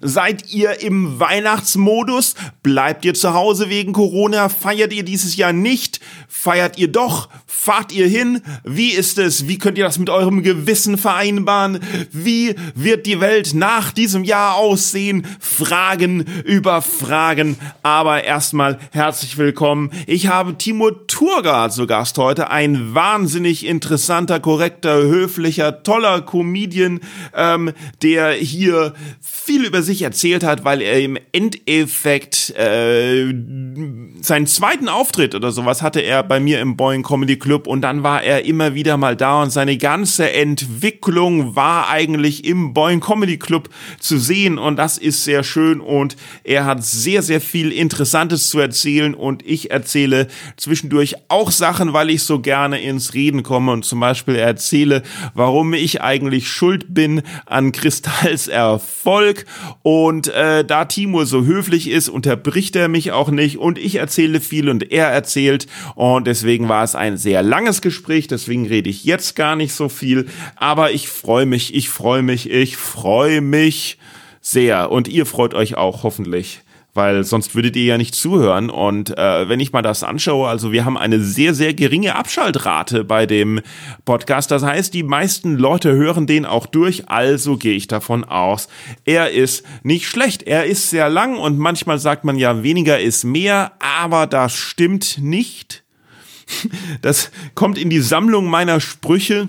Seid ihr im Weihnachtsmodus? Bleibt ihr zu Hause wegen Corona? Feiert ihr dieses Jahr nicht? Feiert ihr doch? Fahrt ihr hin? Wie ist es? Wie könnt ihr das mit eurem Gewissen vereinbaren? Wie wird die Welt nach diesem Jahr aussehen? Fragen über Fragen. Aber erstmal herzlich willkommen. Ich habe Timo Turgard zu Gast heute. Ein wahnsinnig interessanter, korrekter, höflicher, toller Comedian, ähm, der hier viel über sich erzählt hat, weil er im Endeffekt äh, seinen zweiten Auftritt oder sowas hatte er bei mir im Boeing Comedy Club und dann war er immer wieder mal da und seine ganze Entwicklung war eigentlich im Boeing Comedy Club zu sehen und das ist sehr schön und er hat sehr, sehr viel Interessantes zu erzählen und ich erzähle zwischendurch auch Sachen, weil ich so gerne ins Reden komme und zum Beispiel erzähle, warum ich eigentlich schuld bin an Kristalls Erfolg Erfolg. Und äh, da Timur so höflich ist, unterbricht er mich auch nicht und ich erzähle viel und er erzählt. Und deswegen war es ein sehr langes Gespräch, deswegen rede ich jetzt gar nicht so viel. Aber ich freue mich, ich freue mich, ich freue mich sehr. Und ihr freut euch auch hoffentlich weil sonst würdet ihr ja nicht zuhören. Und äh, wenn ich mal das anschaue, also wir haben eine sehr, sehr geringe Abschaltrate bei dem Podcast. Das heißt, die meisten Leute hören den auch durch, also gehe ich davon aus, er ist nicht schlecht. Er ist sehr lang und manchmal sagt man ja, weniger ist mehr, aber das stimmt nicht. Das kommt in die Sammlung meiner Sprüche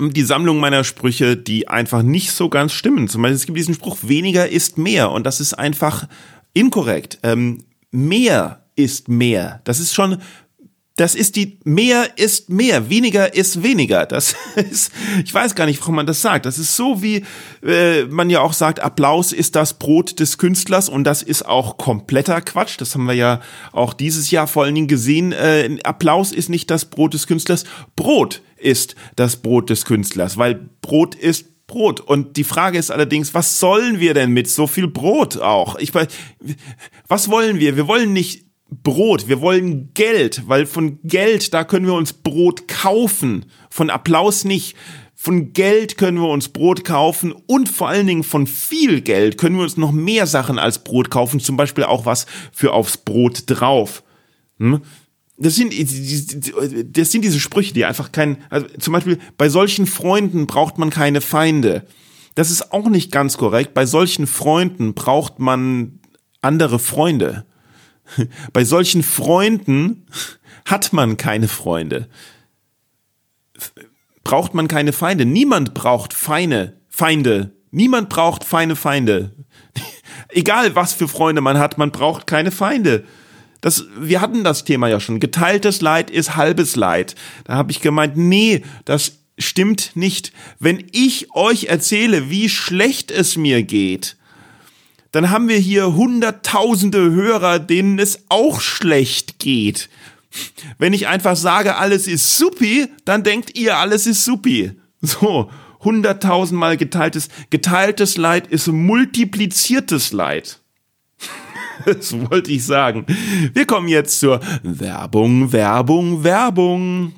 die Sammlung meiner Sprüche, die einfach nicht so ganz stimmen. Zum Beispiel, es gibt diesen Spruch, weniger ist mehr. Und das ist einfach inkorrekt. Ähm, mehr ist mehr. Das ist schon das ist die, mehr ist mehr, weniger ist weniger. Das ist, ich weiß gar nicht, warum man das sagt. Das ist so wie äh, man ja auch sagt, Applaus ist das Brot des Künstlers und das ist auch kompletter Quatsch. Das haben wir ja auch dieses Jahr vor allen Dingen gesehen. Äh, Applaus ist nicht das Brot des Künstlers. Brot ist das Brot des Künstlers, weil Brot ist Brot. Und die Frage ist allerdings, was sollen wir denn mit so viel Brot auch? Ich weiß, was wollen wir? Wir wollen nicht Brot, wir wollen Geld, weil von Geld, da können wir uns Brot kaufen, von Applaus nicht. Von Geld können wir uns Brot kaufen und vor allen Dingen von viel Geld können wir uns noch mehr Sachen als Brot kaufen, zum Beispiel auch was für aufs Brot drauf. Hm? Das sind, das sind diese Sprüche, die einfach kein, also zum Beispiel bei solchen Freunden braucht man keine Feinde. Das ist auch nicht ganz korrekt. Bei solchen Freunden braucht man andere Freunde. Bei solchen Freunden hat man keine Freunde. Braucht man keine Feinde. Niemand braucht Feine, Feinde. Niemand braucht feine Feinde. Egal was für Freunde man hat, man braucht keine Feinde. Das, wir hatten das Thema ja schon. Geteiltes Leid ist halbes Leid. Da habe ich gemeint, nee, das stimmt nicht. Wenn ich euch erzähle, wie schlecht es mir geht, dann haben wir hier hunderttausende Hörer, denen es auch schlecht geht. Wenn ich einfach sage, alles ist supi, dann denkt ihr, alles ist supi. So, hunderttausendmal geteiltes, geteiltes Leid ist multipliziertes Leid. das wollte ich sagen. Wir kommen jetzt zur Werbung, Werbung, Werbung.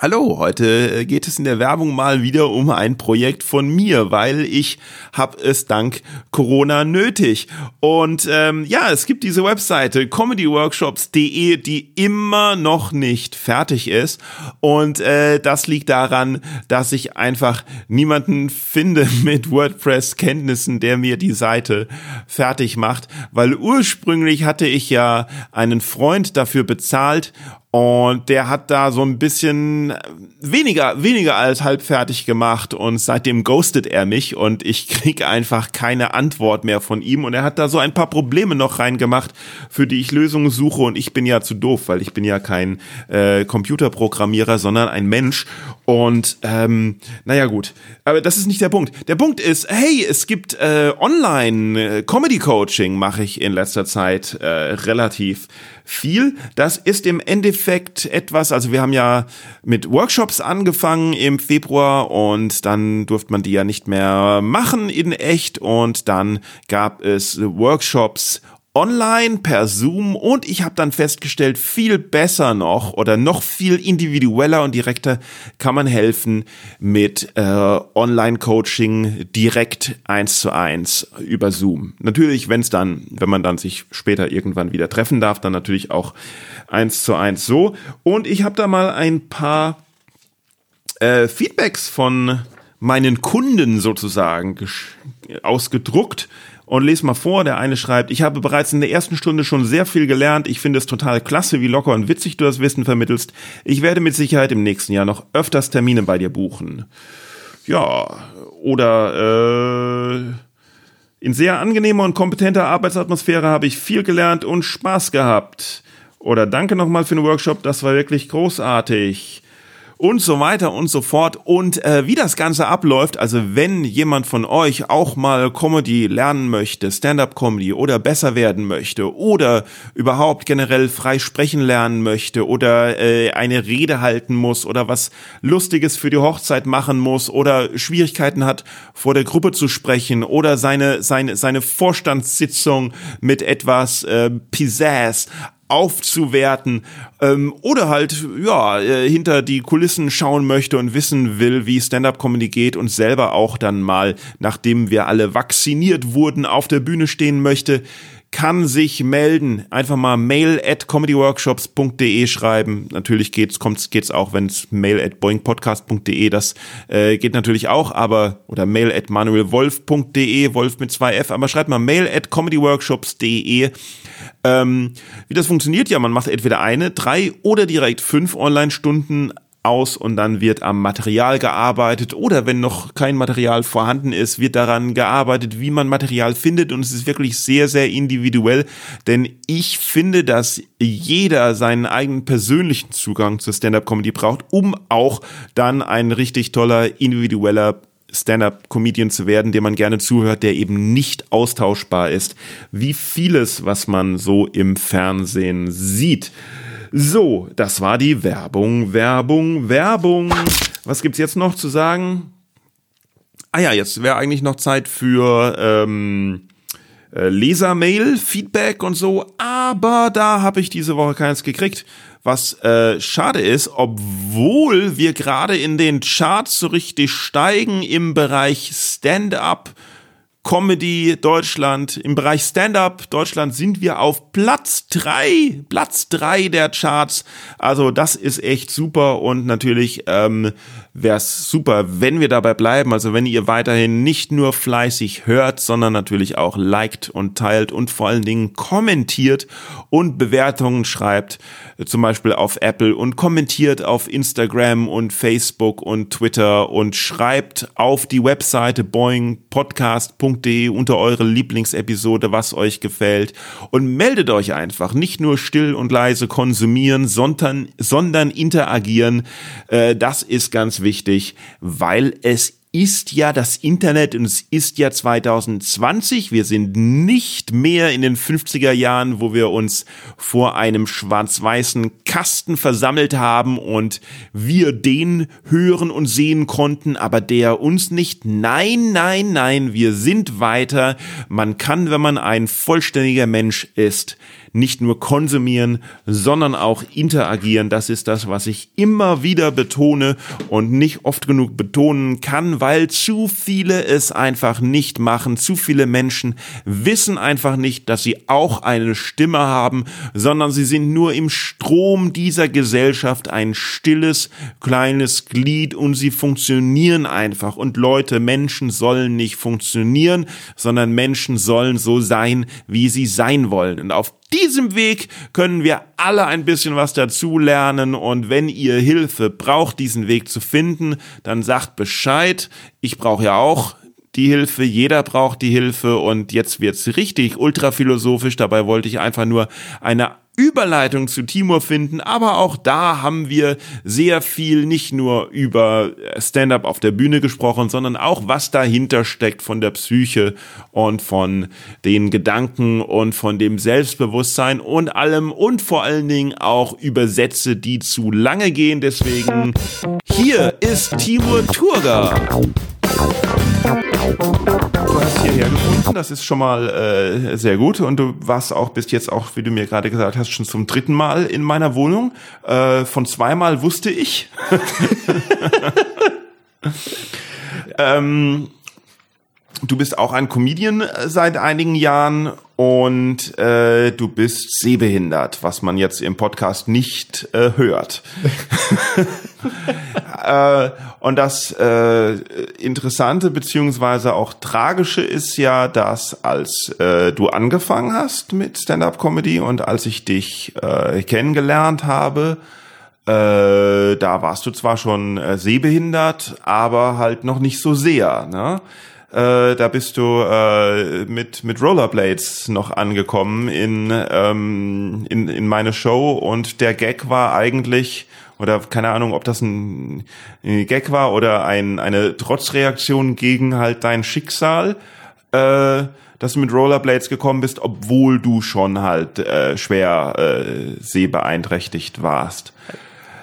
Hallo, heute geht es in der Werbung mal wieder um ein Projekt von mir, weil ich habe es dank Corona nötig. Und ähm, ja, es gibt diese Webseite comedyworkshops.de, die immer noch nicht fertig ist. Und äh, das liegt daran, dass ich einfach niemanden finde mit WordPress-Kenntnissen, der mir die Seite fertig macht. Weil ursprünglich hatte ich ja einen Freund dafür bezahlt Und der hat da so ein bisschen weniger, weniger als halb fertig gemacht. Und seitdem ghostet er mich und ich krieg einfach keine Antwort mehr von ihm. Und er hat da so ein paar Probleme noch reingemacht, für die ich Lösungen suche. Und ich bin ja zu doof, weil ich bin ja kein äh, Computerprogrammierer, sondern ein Mensch. Und ähm, naja gut, aber das ist nicht der Punkt. Der Punkt ist, hey, es gibt äh, Online äh, mache ich in letzter Zeit äh, relativ viel. Das ist im Endeffekt etwas, also wir haben ja mit Workshops angefangen im Februar und dann durfte man die ja nicht mehr machen in echt und dann gab es Workshops online per Zoom und ich habe dann festgestellt, viel besser noch oder noch viel individueller und direkter kann man helfen mit äh, Online-Coaching direkt eins zu eins über Zoom. Natürlich, wenn es dann, wenn man dann sich später irgendwann wieder treffen darf, dann natürlich auch eins zu eins so. Und ich habe da mal ein paar äh, Feedbacks von meinen Kunden sozusagen ausgedruckt und lese mal vor. Der eine schreibt, ich habe bereits in der ersten Stunde schon sehr viel gelernt. Ich finde es total klasse, wie locker und witzig du das Wissen vermittelst. Ich werde mit Sicherheit im nächsten Jahr noch öfters Termine bei dir buchen. Ja, oder äh, in sehr angenehmer und kompetenter Arbeitsatmosphäre habe ich viel gelernt und Spaß gehabt. Oder danke nochmal für den Workshop, das war wirklich großartig und so weiter und so fort. Und äh, wie das Ganze abläuft, also wenn jemand von euch auch mal Comedy lernen möchte, Stand-up-Comedy oder besser werden möchte oder überhaupt generell frei sprechen lernen möchte oder äh, eine Rede halten muss oder was Lustiges für die Hochzeit machen muss oder Schwierigkeiten hat, vor der Gruppe zu sprechen oder seine, seine, seine Vorstandssitzung mit etwas äh, Pizzazz aufzuwerten ähm, oder halt ja äh, hinter die Kulissen schauen möchte und wissen will, wie Stand-up-Comedy geht und selber auch dann mal, nachdem wir alle vacciniert wurden, auf der Bühne stehen möchte, kann sich melden. Einfach mal mail at comedyworkshops.de schreiben. Natürlich geht's, kommt's, geht's auch, wenn's mail at boingpodcast.de, das äh, geht natürlich auch, aber, oder mail at manuelwolf.de, Wolf mit zwei F, aber schreibt mal mail at comedyworkshops.de. Ähm, wie das funktioniert, ja, man macht entweder eine, drei oder direkt fünf Online-Stunden aus und dann wird am Material gearbeitet oder wenn noch kein Material vorhanden ist, wird daran gearbeitet, wie man Material findet und es ist wirklich sehr, sehr individuell, denn ich finde, dass jeder seinen eigenen persönlichen Zugang zur Stand-up-Comedy braucht, um auch dann ein richtig toller, individueller Stand-up-Comedian zu werden, dem man gerne zuhört, der eben nicht austauschbar ist, wie vieles, was man so im Fernsehen sieht. So, das war die Werbung, Werbung, Werbung. Was gibt's jetzt noch zu sagen? Ah ja, jetzt wäre eigentlich noch Zeit für ähm, äh, Lesermail, Feedback und so, aber da habe ich diese Woche keins gekriegt. Was äh, schade ist, obwohl wir gerade in den Charts so richtig steigen im Bereich Stand-up, Comedy Deutschland, im Bereich Stand-up Deutschland sind wir auf Platz drei, Platz drei der Charts. Also das ist echt super und natürlich ähm, wäre es super, wenn wir dabei bleiben. Also wenn ihr weiterhin nicht nur fleißig hört, sondern natürlich auch liked und teilt und vor allen Dingen kommentiert und Bewertungen schreibt, zum Beispiel auf Apple und kommentiert auf Instagram und Facebook und Twitter und schreibt auf die Webseite boingpodcast.de unter eure Lieblingsepisode, was euch gefällt und meldet euch einfach. Nicht nur still und leise konsumieren, sondern, sondern interagieren. Äh, das ist ganz wichtig, weil es ist ja das Internet und es ist ja 2020. Wir sind nicht mehr in den 50er Jahren, wo wir uns vor einem schwarz-weißen Kasten versammelt haben und wir den hören und sehen konnten, aber der uns nicht. Nein, nein, nein, wir sind weiter. Man kann, wenn man ein vollständiger Mensch ist, nicht nur konsumieren, sondern auch interagieren. Das ist das, was ich immer wieder betone und nicht oft genug betonen kann, weil zu viele es einfach nicht machen. Zu viele Menschen wissen einfach nicht, dass sie auch eine Stimme haben, sondern sie sind nur im Strom dieser Gesellschaft ein stilles, kleines Glied und sie funktionieren einfach. Und Leute, Menschen sollen nicht funktionieren, sondern Menschen sollen so sein, wie sie sein wollen. Und auf diesem Weg können wir alle ein bisschen was dazulernen und wenn ihr Hilfe braucht, diesen Weg zu finden, dann sagt Bescheid. Ich brauche ja auch die Hilfe, jeder braucht die Hilfe und jetzt wird's richtig ultraphilosophisch. Dabei wollte ich einfach nur eine Überleitung zu Timur finden, aber auch da haben wir sehr viel nicht nur über Stand-up auf der Bühne gesprochen, sondern auch was dahinter steckt von der Psyche und von den Gedanken und von dem Selbstbewusstsein und allem und vor allen Dingen auch über Sätze, die zu lange gehen. Deswegen hier ist Timur Turger. Du hast hierher gefunden, das ist schon mal äh, sehr gut und du warst auch bis jetzt auch, wie du mir gerade gesagt hast, schon zum dritten Mal in meiner Wohnung. Äh, von zweimal wusste ich. ähm, du bist auch ein Comedian äh, seit einigen Jahren und äh, du bist sehbehindert, was man jetzt im Podcast nicht äh, hört. äh, und das äh, Interessante beziehungsweise auch Tragische ist ja, dass als äh, du angefangen hast mit Stand-up-Comedy und als ich dich äh, kennengelernt habe, äh, da warst du zwar schon äh, sehbehindert, aber halt noch nicht so sehr. Ne? Äh, da bist du äh, mit mit Rollerblades noch angekommen in, ähm, in in meine Show und der Gag war eigentlich oder keine Ahnung, ob das ein, ein Gag war oder ein, eine Trotzreaktion gegen halt dein Schicksal, äh, dass du mit Rollerblades gekommen bist, obwohl du schon halt äh, schwer äh, sehbeeinträchtigt warst.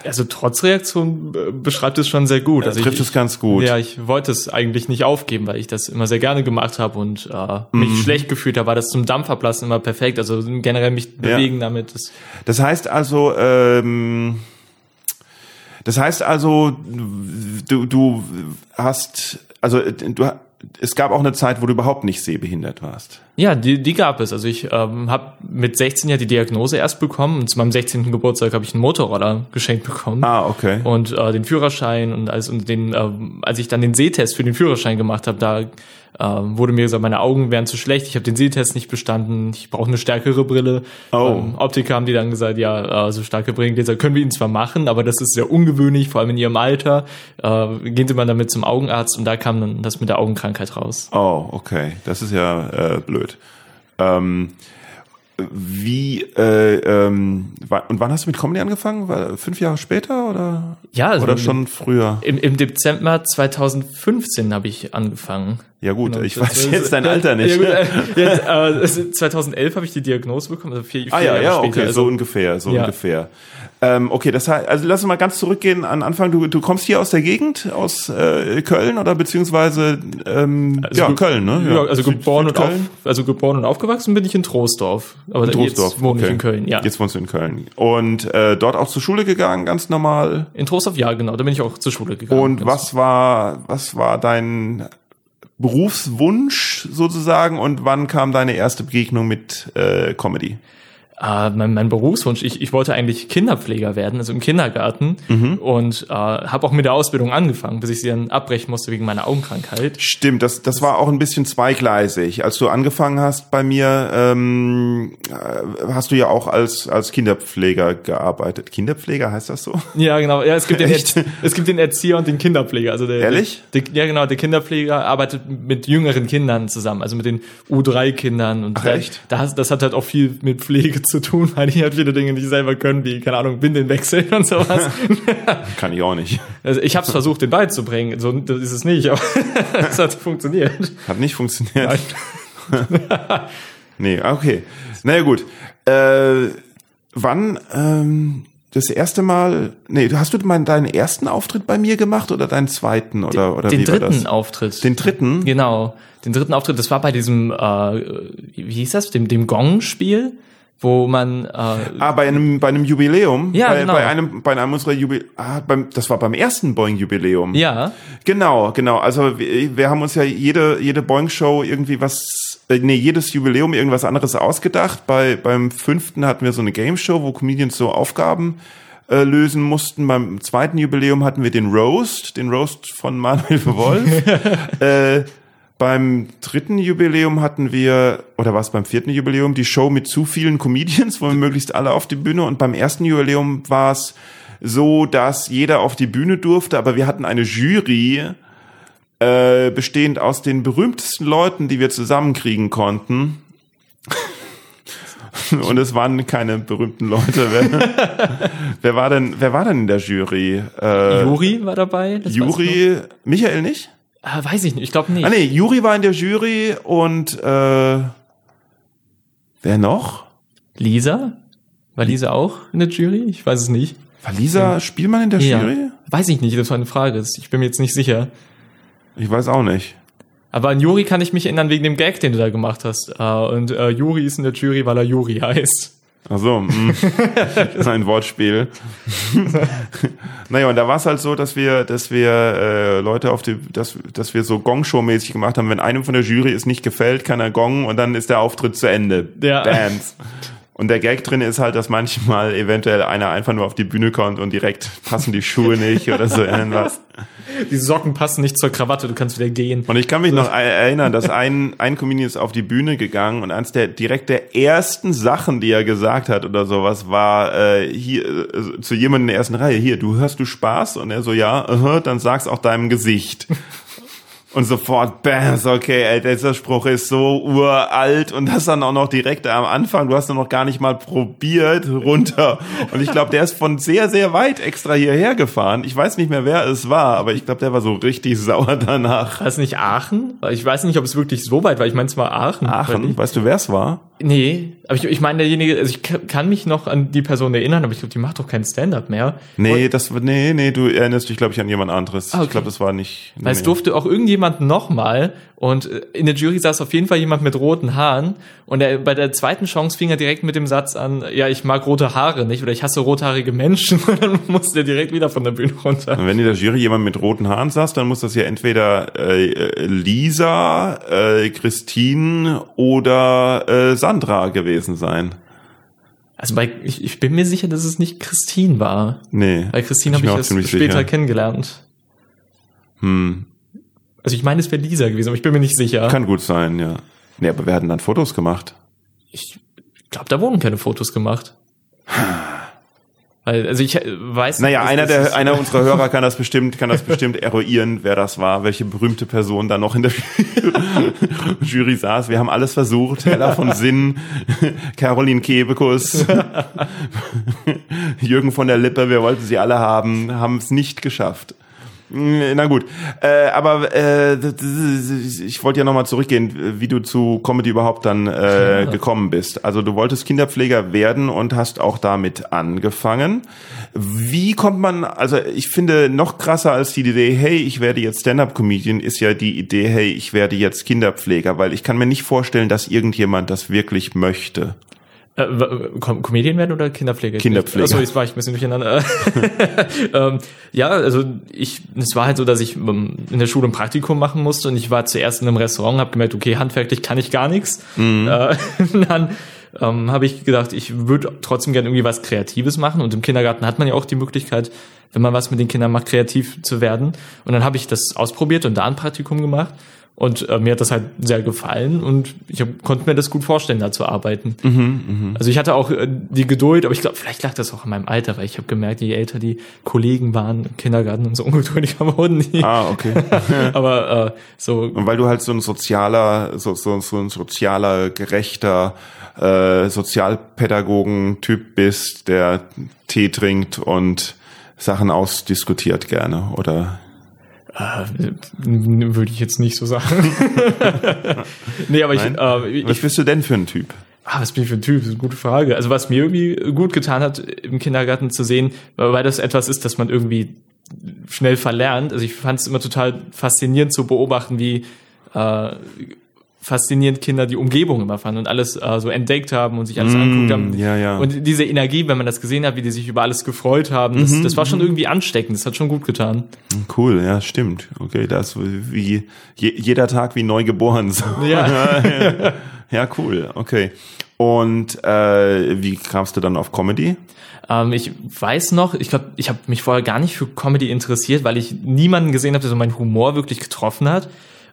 Also Trotzreaktion äh, beschreibt es schon sehr gut. Also trifft ich, es ganz gut. Ja, ich wollte es eigentlich nicht aufgeben, weil ich das immer sehr gerne gemacht habe und äh, mich mhm. schlecht gefühlt habe, war das zum Dampfablassen immer perfekt. Also generell mich bewegen ja. damit. Das, das heißt also, ähm, das heißt also, du, du hast, also du, es gab auch eine Zeit, wo du überhaupt nicht sehbehindert warst. Ja, die, die gab es. Also ich ähm, habe mit 16 ja die Diagnose erst bekommen und zu meinem 16. Geburtstag habe ich einen Motorroller geschenkt bekommen. Ah, okay. Und äh, den Führerschein und als und den, äh, als ich dann den Sehtest für den Führerschein gemacht habe, da ähm, wurde mir gesagt, meine Augen wären zu schlecht, ich habe den Sehtest nicht bestanden, ich brauche eine stärkere Brille. Oh. Ähm, Optiker haben die dann gesagt, ja, äh, so starke Brillengläser können wir Ihnen zwar machen, aber das ist sehr ungewöhnlich, vor allem in Ihrem Alter. Äh, gehen Sie mal damit zum Augenarzt und da kam dann das mit der Augenkrankheit raus. Oh, okay, das ist ja äh, blöd. Ähm, wie äh, ähm, und wann hast du mit Comedy angefangen? War fünf Jahre später oder? Ja, also oder schon früher? Im, Im Dezember 2015 habe ich angefangen. Ja gut, genau, ich weiß jetzt dein Alter nicht. Ja, gut, äh, jetzt, äh, 2011 habe ich die Diagnose bekommen, also vier, vier ah, ja, Jahre ja, später. okay, also, so ungefähr, so ja. ungefähr. Ähm, okay, das heißt, also lass uns mal ganz zurückgehen an Anfang. Du, du kommst hier aus der Gegend, aus äh, Köln oder beziehungsweise ähm, also ja Köln, ne? Ja, also geboren und auf, also geboren und aufgewachsen bin ich in Troisdorf. Aber in Troisdorf, jetzt wohne okay. ich in Köln. Ja. Jetzt wohnst du in Köln und äh, dort auch zur Schule gegangen, ganz normal. In Troisdorf, ja, genau. Da bin ich auch zur Schule gegangen. Und was war was war dein Berufswunsch sozusagen und wann kam deine erste Begegnung mit äh, Comedy? Äh, mein, mein Berufswunsch, ich, ich wollte eigentlich Kinderpfleger werden, also im Kindergarten mhm. und äh, habe auch mit der Ausbildung angefangen, bis ich sie dann abbrechen musste wegen meiner Augenkrankheit. Stimmt, das, das war auch ein bisschen zweigleisig. Als du angefangen hast bei mir, ähm, äh, hast du ja auch als, als Kinderpfleger gearbeitet. Kinderpfleger heißt das so? Ja, genau. Ja, es gibt, den, es gibt den Erzieher und den Kinderpfleger. Also der, Ehrlich? Der, ja, genau. Der Kinderpfleger arbeitet mit jüngeren Kindern zusammen, also mit den U3-Kindern. Und Ach, echt? Das, das hat halt auch viel mit Pflege zu zu tun, weil ich halt viele Dinge nicht selber können, wie, keine Ahnung, Windeln wechseln und sowas. Kann ich auch nicht. Also ich habe es versucht, den beizubringen. So das ist es nicht, aber es hat funktioniert. Hat nicht funktioniert. nee, okay. Naja gut. Äh, wann ähm, das erste Mal, nee, hast du mal deinen ersten Auftritt bei mir gemacht oder deinen zweiten oder oder den wie dritten war das? Auftritt. Den dritten? Genau, den dritten Auftritt. Das war bei diesem, äh, wie hieß das, dem dem Gong-Spiel wo man äh, ah bei einem bei einem Jubiläum? Ja bei, genau. bei einem bei einem unserer Jubil ah, beim das war beim ersten Boeing Jubiläum ja. Genau genau. Also wir, wir haben uns ja jede jede Boeing Show irgendwie was äh, nee jedes Jubiläum irgendwas anderes ausgedacht. Bei beim fünften hatten wir so eine Game Show wo Comedians so Aufgaben äh, lösen mussten. Beim zweiten Jubiläum hatten wir den Roast den Roast von Manuel Wolf. Äh, beim dritten Jubiläum hatten wir, oder war es beim vierten Jubiläum, die Show mit zu vielen Comedians, wo wir möglichst alle auf die Bühne. Und beim ersten Jubiläum war es so, dass jeder auf die Bühne durfte, aber wir hatten eine Jury, äh, bestehend aus den berühmtesten Leuten, die wir zusammenkriegen konnten. Und es waren keine berühmten Leute. Wer, wer war denn, wer war denn in der Jury? Äh, Juri war dabei. Juri, Michael nicht? Ah, weiß ich nicht, ich glaube nicht. Ah nee, Juri war in der Jury und äh, wer noch? Lisa? War Lisa auch in der Jury? Ich weiß es nicht. War Lisa ja. Spielmann in der ja. Jury? Weiß ich nicht, das war eine Frage. Ich bin mir jetzt nicht sicher. Ich weiß auch nicht. Aber an Juri kann ich mich erinnern wegen dem Gag, den du da gemacht hast. Äh, und äh, Juri ist in der Jury, weil er Juri heißt. Ach so, mm. das ist ein Wortspiel. naja, und da war es halt so, dass wir, dass wir äh, Leute auf die, dass, dass wir so Gong-Show-mäßig gemacht haben. Wenn einem von der Jury es nicht gefällt, kann er gongen und dann ist der Auftritt zu Ende. Ja. Dance. Und der Gag drin ist halt, dass manchmal eventuell einer einfach nur auf die Bühne kommt und direkt passen die Schuhe nicht oder so irgendwas. Die Socken passen nicht zur Krawatte, du kannst wieder gehen. Und ich kann mich noch erinnern, dass ein, ein Comedian ist auf die Bühne gegangen und eins der direkt der ersten Sachen, die er gesagt hat oder sowas, war äh, hier äh, zu jemandem in der ersten Reihe, hier, du hörst du Spaß? Und er so, ja, uh -huh, dann sag's auch deinem Gesicht. Und sofort, bam, so, okay, ey, dieser Spruch ist so uralt und das dann auch noch direkt am Anfang, du hast noch gar nicht mal probiert, runter. Und ich glaube, der ist von sehr, sehr weit extra hierher gefahren. Ich weiß nicht mehr, wer es war, aber ich glaube, der war so richtig sauer danach. War es nicht Aachen? Ich weiß nicht, ob es wirklich so weit war. Ich meine, es war Aachen. Aachen? Weißt du, wer es war? Nee, aber ich, ich meine, derjenige, also ich kann mich noch an die Person erinnern, aber ich glaube, die macht doch kein Stand-up mehr. Nee, und das, nee, nee, du erinnerst dich, glaube ich, an jemand anderes. Ah, okay. Ich glaube, das war nicht. Weil es durfte auch irgendjemand nochmal und äh, in der Jury saß auf jeden Fall jemand mit roten Haaren und er, bei der zweiten Chance fing er direkt mit dem Satz an, ja, ich mag rote Haare nicht oder ich hasse rothaarige Menschen und dann musste er direkt wieder von der Bühne runter. Und wenn in der Jury jemand mit roten Haaren saß, dann muss das ja entweder äh, Lisa, äh, Christine oder äh, Sandra gewesen sein. Also bei, ich, ich bin mir sicher, dass es nicht Christine war. Nee. Weil Christine habe ich erst später sicher. kennengelernt. Hm. Also ich meine, es wäre Lisa gewesen, aber ich bin mir nicht sicher. Kann gut sein, ja. Nee, aber wir hatten dann Fotos gemacht. Ich glaube, da wurden keine Fotos gemacht. Weil, also ich äh, weiß. Naja, einer der, einer unserer Hörer kann das bestimmt, kann das bestimmt eruieren, wer das war, welche berühmte Person da noch in der Jury saß. Wir haben alles versucht. Hella von Sinn, Caroline Kebekus, Jürgen von der Lippe, wir wollten sie alle haben, haben es nicht geschafft. Na gut, äh, aber äh, ich wollte ja nochmal zurückgehen, wie du zu Comedy überhaupt dann äh, gekommen bist. Also du wolltest Kinderpfleger werden und hast auch damit angefangen. Wie kommt man, also ich finde noch krasser als die Idee, hey, ich werde jetzt Stand-up-Comedian, ist ja die Idee, hey, ich werde jetzt Kinderpfleger, weil ich kann mir nicht vorstellen, dass irgendjemand das wirklich möchte. Äh, Comedian werden oder Kinderpflege? Kinderpflege. Achso, jetzt war ich ein bisschen durcheinander. ähm, ja, also ich, es war halt so, dass ich ähm, in der Schule ein Praktikum machen musste und ich war zuerst in einem Restaurant, habe gemerkt, okay, handwerklich kann ich gar nichts. Mhm. Äh, dann ähm, habe ich gedacht, ich würde trotzdem gerne irgendwie was Kreatives machen und im Kindergarten hat man ja auch die Möglichkeit, wenn man was mit den Kindern macht, kreativ zu werden. Und dann habe ich das ausprobiert und da ein Praktikum gemacht und äh, mir hat das halt sehr gefallen und ich hab, konnte mir das gut vorstellen, da zu arbeiten. Mhm, mh. Also ich hatte auch äh, die Geduld, aber ich glaube, vielleicht lag das auch in meinem Alter, weil ich habe gemerkt, je älter die Kollegen waren im Kindergarten, und so ungeduldiger wurden die. Ah, okay. aber äh, so. Und weil du halt so ein sozialer, so, so, so ein sozialer, gerechter äh, Sozialpädagogen-Typ bist, der Tee trinkt und Sachen ausdiskutiert gerne, oder? Äh, würde ich jetzt nicht so sagen. nee, aber ich, äh, Was bist du denn für ein Typ? Ah, was bin ich für ein Typ? Das ist eine gute Frage. Also was mir irgendwie gut getan hat, im Kindergarten zu sehen, weil das etwas ist, das man irgendwie schnell verlernt. Also ich fand es immer total faszinierend zu beobachten, wie äh, faszinierend Kinder die Umgebung immer fanden und alles äh, so entdeckt haben und sich alles mm, angeguckt haben. Ja, ja. Und diese Energie, wenn man das gesehen hat, wie die sich über alles gefreut haben, das, mhm, das war schon mhm. irgendwie ansteckend, das hat schon gut getan. Cool, ja, stimmt. Okay, das wie je, jeder Tag wie neu geboren. So. Ja. ja, cool, okay. Und äh, wie kamst du dann auf Comedy? Ähm, ich weiß noch, ich glaube, ich habe mich vorher gar nicht für Comedy interessiert, weil ich niemanden gesehen habe, der so meinen Humor wirklich getroffen hat.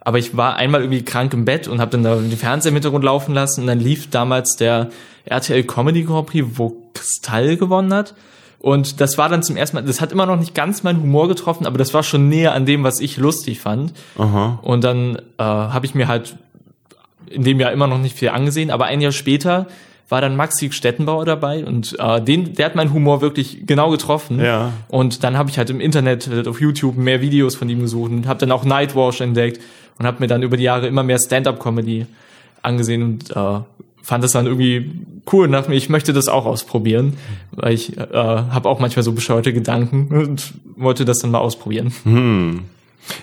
Aber ich war einmal irgendwie krank im Bett und habe dann da den Fernseher im Hintergrund laufen lassen und dann lief damals der RTL Comedy Grand Prix, wo Kristall gewonnen hat. Und das war dann zum ersten Mal, das hat immer noch nicht ganz meinen Humor getroffen, aber das war schon näher an dem, was ich lustig fand. Aha. Und dann äh, habe ich mir halt in dem Jahr immer noch nicht viel angesehen, aber ein Jahr später war dann Maxi Stettenbauer dabei und äh, den, der hat meinen Humor wirklich genau getroffen. Ja. Und dann habe ich halt im Internet, auf YouTube mehr Videos von ihm gesucht und habe dann auch Nightwash entdeckt und habe mir dann über die Jahre immer mehr Stand-up-Comedy angesehen und äh, fand das dann irgendwie cool und dachte mir, ich möchte das auch ausprobieren, weil ich äh, habe auch manchmal so bescheuerte Gedanken und wollte das dann mal ausprobieren. Hm.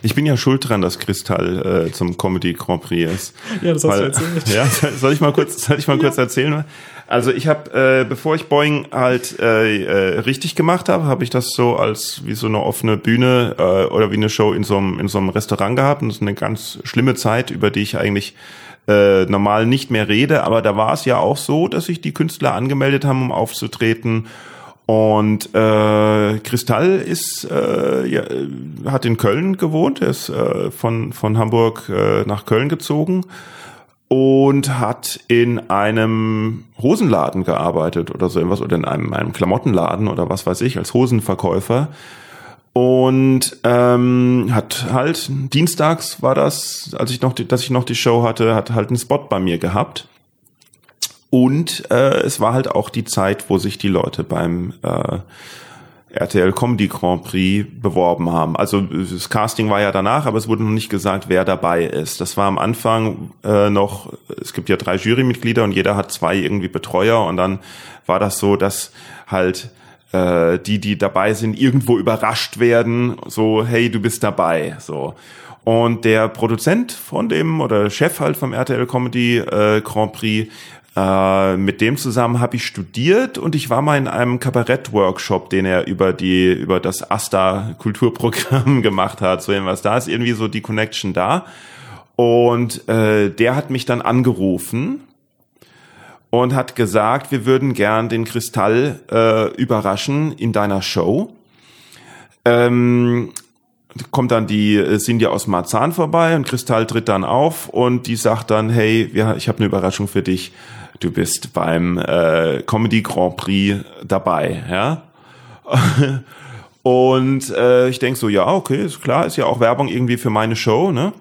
Ich bin ja schuld dran, dass Kristall äh, zum Comedy Grand Prix ist. Ja, das hast Weil, du erzählt. Ja, soll ich mal kurz, soll ich mal ja. kurz erzählen? Also ich habe, äh, bevor ich Boeing halt äh, äh, richtig gemacht habe, habe ich das so als wie so eine offene Bühne äh, oder wie eine Show in so einem in so einem Restaurant gehabt und das ist eine ganz schlimme Zeit, über die ich eigentlich äh, normal nicht mehr rede. Aber da war es ja auch so, dass sich die Künstler angemeldet haben, um aufzutreten. Und äh, Kristall ist äh, ja, hat in Köln gewohnt, er ist äh, von von Hamburg äh, nach Köln gezogen und hat in einem Hosenladen gearbeitet oder so irgendwas oder in einem, einem Klamottenladen oder was weiß ich als Hosenverkäufer und ähm, hat halt dienstags war das, als ich noch, die, dass ich noch die Show hatte, hat halt einen Spot bei mir gehabt. Und äh, es war halt auch die Zeit, wo sich die Leute beim äh, RTL Comedy Grand Prix beworben haben. Also das Casting war ja danach, aber es wurde noch nicht gesagt, wer dabei ist. Das war am Anfang äh, noch, es gibt ja drei Jurymitglieder und jeder hat zwei irgendwie Betreuer und dann war das so, dass halt äh, die, die dabei sind, irgendwo überrascht werden, so, hey, du bist dabei, so. Und der Produzent von dem oder Chef halt vom RTL Comedy äh, Grand Prix, äh, mit dem zusammen habe ich studiert und ich war mal in einem Kabarett-Workshop, den er über die über das Asta Kulturprogramm gemacht hat, so irgendwas. Da ist irgendwie so die Connection da. Und äh, der hat mich dann angerufen und hat gesagt, wir würden gern den Kristall äh, überraschen in deiner Show. Ähm, kommt dann die äh, Cindy aus Marzahn vorbei und Kristall tritt dann auf und die sagt dann, hey, wir, ich habe eine Überraschung für dich. Du bist beim äh, Comedy Grand Prix dabei, ja. und äh, ich denk so, ja, okay, ist klar, ist ja auch Werbung irgendwie für meine Show, ne?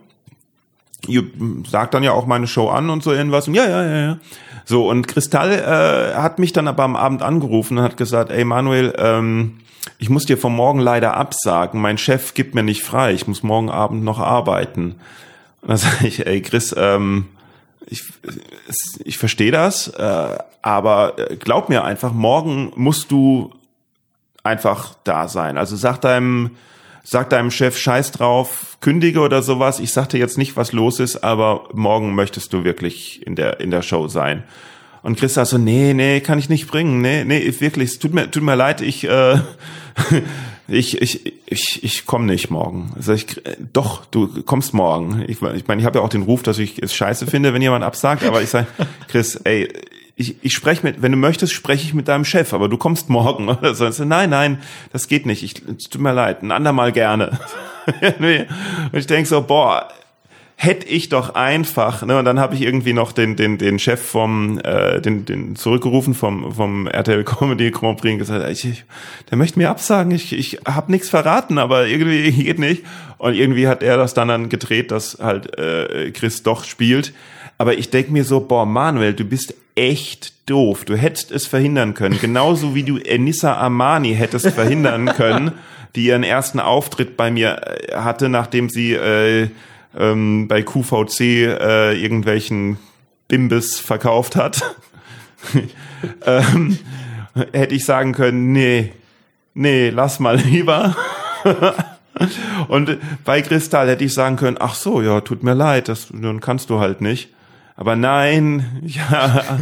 Ihr sagt dann ja auch meine Show an und so irgendwas. Und ja, ja, ja, ja. So, und Kristall äh, hat mich dann aber am Abend angerufen und hat gesagt, ey Manuel, ähm, ich muss dir vom Morgen leider absagen, mein Chef gibt mir nicht frei, ich muss morgen Abend noch arbeiten. Und dann sage ich, ey Chris, ähm, ich, ich verstehe das, äh, aber glaub mir einfach, morgen musst du einfach da sein. Also sag deinem sag deinem Chef Scheiß drauf, kündige oder sowas. Ich sag dir jetzt nicht, was los ist, aber morgen möchtest du wirklich in der, in der Show sein. Und Chris sagt so, nee, nee, kann ich nicht bringen. Nee, nee, wirklich, es tut mir, tut mir leid, ich, äh, ich, ich, ich, ich komme nicht morgen. Sag ich, doch, du kommst morgen. Ich, ich meine, ich habe ja auch den Ruf, dass ich es scheiße finde, wenn jemand absagt, aber ich sage, Chris, ey, ich, ich spreche mit, wenn du möchtest, spreche ich mit deinem Chef, aber du kommst morgen oder so. Nein, nein, das geht nicht. Ich, es tut mir leid, ein andermal gerne. Und ich denk so, boah, hätte ich doch einfach, ne, und dann habe ich irgendwie noch den den den Chef vom äh, den den zurückgerufen vom vom RTL Comedy Grand Prix und gesagt, ich, ich der möchte mir absagen, ich ich habe nichts verraten, aber irgendwie geht nicht und irgendwie hat er das dann dann gedreht, dass halt äh, Chris doch spielt, aber ich denk mir so, boah, Manuel, du bist echt doof. Du hättest es verhindern können. Genauso wie du Enissa Armani hättest verhindern können, die ihren ersten Auftritt bei mir äh, hatte, nachdem sie äh, ähm, bei QVC äh, irgendwelchen Bimbis verkauft hat. ähm, hätte ich sagen können, nee, nee, lass mal lieber. Und bei Kristall hätte ich sagen können, ach so, ja, tut mir leid, das dann kannst du halt nicht. Aber nein, ja,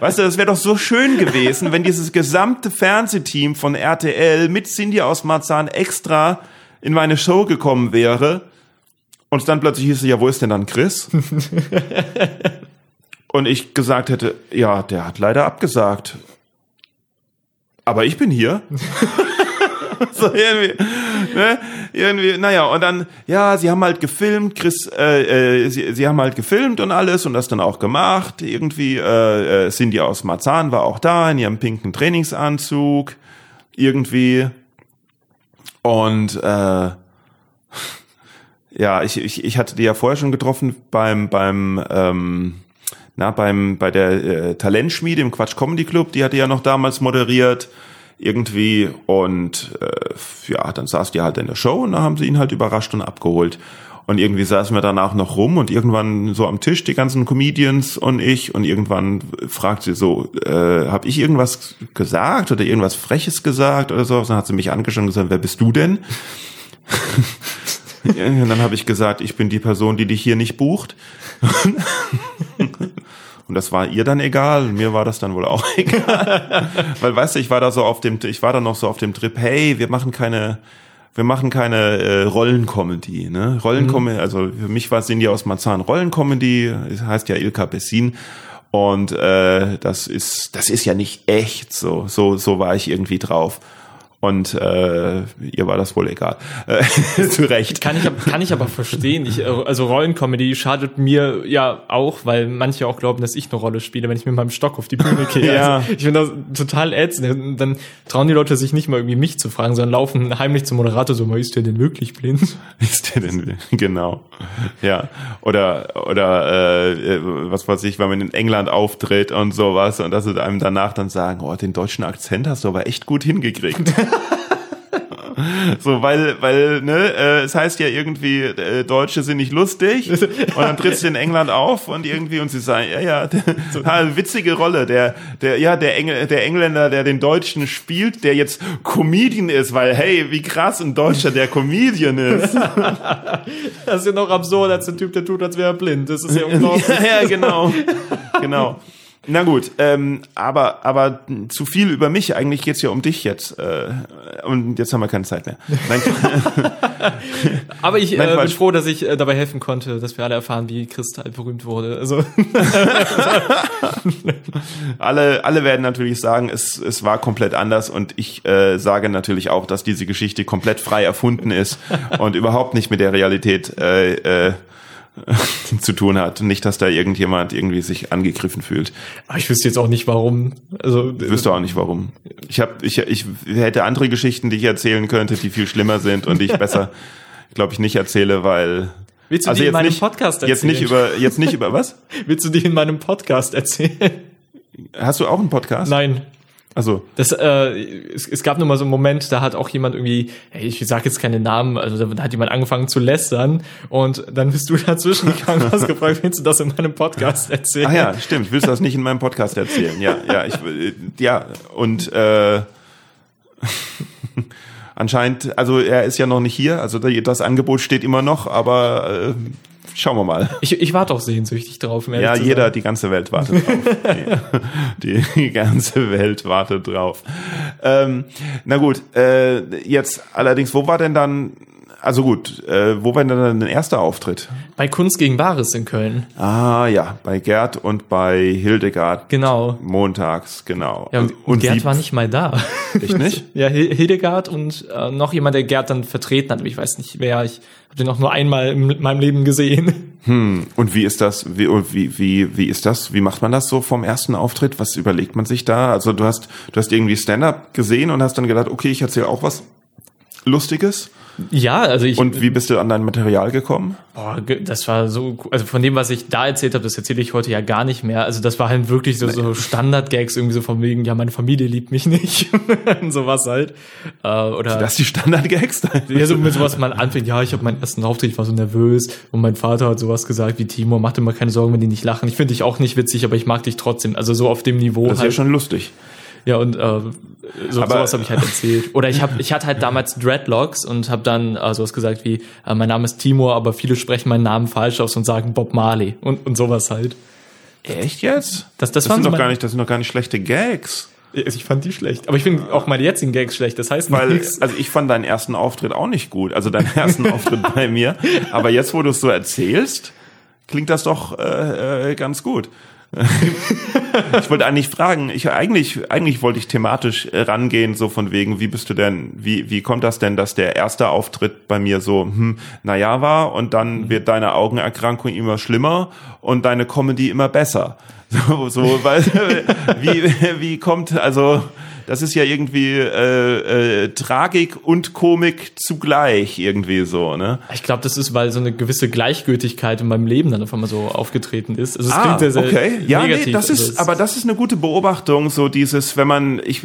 weißt du, das wäre doch so schön gewesen, wenn dieses gesamte Fernsehteam von RTL mit Cindy aus Marzahn extra in meine Show gekommen wäre und dann plötzlich hieß es, ja, wo ist denn dann Chris? und ich gesagt hätte, ja, der hat leider abgesagt. Aber ich bin hier. so irgendwie, ne? irgendwie, naja, und dann, ja, sie haben halt gefilmt, Chris, äh, äh, sie, sie haben halt gefilmt und alles und das dann auch gemacht. Irgendwie, äh, äh, Cindy aus Marzahn war auch da in ihrem pinken Trainingsanzug. Irgendwie. Und äh, ja, ich, ich, ich hatte die ja vorher schon getroffen beim, beim, ähm, na, beim, bei der äh, Talentschmiede im Quatsch Comedy Club, die hatte ja noch damals moderiert irgendwie und äh, ja, dann saß die halt in der Show und da haben sie ihn halt überrascht und abgeholt. Und irgendwie saßen wir danach noch rum und irgendwann so am Tisch die ganzen Comedians und ich und irgendwann fragt sie so, äh, habe ich irgendwas gesagt oder irgendwas Freches gesagt oder so? Und dann hat sie mich angeschaut und gesagt, wer bist du denn? und dann habe ich gesagt, ich bin die Person, die dich hier nicht bucht. Und das war ihr dann egal, mir war das dann wohl auch egal. Weil weißt du, ich war da so auf dem, ich war da noch so auf dem Trip, hey, wir machen keine, wir machen keine äh, Rollencomedy, ne? Rollencomedy, mhm. also für mich war Cindy aus Marzahn Rollencomedy, das heißt ja Ilka Bessin. Und äh, das ist, das ist ja nicht echt so. So, so war ich irgendwie drauf. Und äh, ihr war das wohl egal. Äh, zu Recht. Kann ich, kann ich aber verstehen. Ich, also Rollencomedy schadet mir ja auch, weil manche auch glauben, dass ich eine Rolle spiele, wenn ich mit meinem Stock auf die Bühne gehe. ja. Also ich finde das total ätzend. Dann trauen die Leute sich nicht mal irgendwie mich zu fragen, sondern laufen heimlich zum Moderator so, ist der denn wirklich blind? Ist der denn, genau. Ja. Oder, oder äh, was weiß ich, wenn man in England auftritt und sowas und dass sie einem danach dann sagen, oh, den deutschen Akzent hast du aber echt gut hingekriegt. so, weil, weil, ne, äh, es heißt ja irgendwie, äh, Deutsche sind nicht lustig und dann trittst du in England auf und irgendwie und sie sagen, ja, ja, der, witzige Rolle, der, der, ja, der, Engl der Engländer, der den Deutschen spielt, der jetzt Comedian ist, weil, hey, wie krass ein Deutscher der Comedian ist. das ist ja noch absurd als der Typ, der tut, als wäre er blind. Das ist ja unglaublich. ja, ja, genau. Genau. Na gut, ähm, aber, aber zu viel über mich. Eigentlich geht's ja um dich jetzt. Äh, und jetzt haben wir keine Zeit mehr. Nein. aber ich Nein, äh, bin froh, dass ich äh, dabei helfen konnte, dass wir alle erfahren, wie Kristall berühmt wurde. Also alle, alle werden natürlich sagen, es, es war komplett anders. Und ich äh, sage natürlich auch, dass diese Geschichte komplett frei erfunden ist und überhaupt nicht mit der Realität äh, äh, zu tun hat. Nicht, dass da irgendjemand irgendwie sich angegriffen fühlt. Aber ich wüsste jetzt auch nicht, warum. Also ich wüsste auch nicht, warum. Ich habe, ich, ich hätte andere Geschichten, die ich erzählen könnte, die viel schlimmer sind und die ich besser, glaube ich, nicht erzähle, weil Willst du also die in meinem nicht, Podcast erzählen? Jetzt nicht über, jetzt nicht über was? Willst du die in meinem Podcast erzählen? Hast du auch einen Podcast? Nein. Also das, äh, es, es gab nur mal so einen Moment, da hat auch jemand irgendwie, hey, ich sag jetzt keine Namen, also da hat jemand angefangen zu lästern und dann bist du dazwischen gegangen, hast gefragt, willst du das in meinem Podcast erzählen? Ah ja, stimmt, willst du das nicht in meinem Podcast erzählen? Ja, ja, ich, äh, ja und äh, anscheinend, also er ist ja noch nicht hier, also das Angebot steht immer noch, aber äh, schauen wir mal. Ich, ich warte auch sehnsüchtig drauf. Um ja, jeder, die ganze Welt wartet drauf. die, die, ganze Welt wartet drauf. Ähm, na gut, äh, jetzt allerdings, wo war denn dann also gut, äh, wo war denn dann der erste Auftritt? Bei Kunst gegen Bares in Köln. Ah ja, bei Gerd und bei Hildegard. Genau. Montags, genau. Ja, und, und Gerd war nicht mal da. Echt nicht? ja, Hildegard und äh, noch jemand, der Gerd dann vertreten hat, aber ich weiß nicht wer. Ich habe den auch nur einmal in meinem Leben gesehen. Hm. Und wie ist das? Wie, wie, wie, wie ist das? Wie macht man das so vom ersten Auftritt? Was überlegt man sich da? Also du hast, du hast irgendwie Stand-up gesehen und hast dann gedacht, okay, ich erzähle auch was Lustiges. Ja, also ich. Und wie bist du an dein Material gekommen? Boah, das war so, also von dem, was ich da erzählt habe, das erzähle ich heute ja gar nicht mehr. Also das war halt wirklich so, so Standard-Gags irgendwie so von wegen, ja, meine Familie liebt mich nicht. sowas halt. Äh, oder. Das die Standard-Gags? ja, so mit sowas man anfängt, ja, ich habe meinen ersten Auftritt, ich war so nervös und mein Vater hat sowas gesagt wie Timo, mach dir mal keine Sorgen, wenn die nicht lachen. Ich finde dich auch nicht witzig, aber ich mag dich trotzdem. Also so auf dem Niveau. Das ist halt. ja schon lustig. Ja, und äh, so, Aber, sowas habe ich halt erzählt. Oder ich habe, ich hatte halt damals Dreadlocks und habe dann äh, sowas gesagt wie, äh, mein Name ist Timur, aber viele sprechen meinen Namen falsch aus und sagen Bob Marley und, und sowas halt. Echt jetzt? Das, das, das sind doch gar nicht, das sind doch gar nicht schlechte Gags. Ich fand die schlecht. Aber ich finde auch meine jetzigen Gags schlecht. Das heißt Weil, nichts. Also ich fand deinen ersten Auftritt auch nicht gut. Also deinen ersten Auftritt bei mir. Aber jetzt, wo du es so erzählst, klingt das doch äh, äh, ganz gut. Ich wollte eigentlich fragen, ich eigentlich eigentlich wollte ich thematisch äh, rangehen so von wegen, wie bist du denn, wie wie kommt das denn, dass der erste Auftritt bei mir so hm, naja war und dann mhm. wird deine Augenerkrankung immer schlimmer und deine Comedy immer besser. So, so weil wie wie kommt also das ist ja irgendwie äh, äh, Tragik und Komik zugleich irgendwie so, ne? Ich glaube, das ist, weil so eine gewisse Gleichgültigkeit in meinem Leben dann auf einmal so aufgetreten ist. Also es ah, klingt sehr, sehr okay. Ja, negativ. nee, das ist, also aber das ist eine gute Beobachtung, so dieses, wenn man, ich,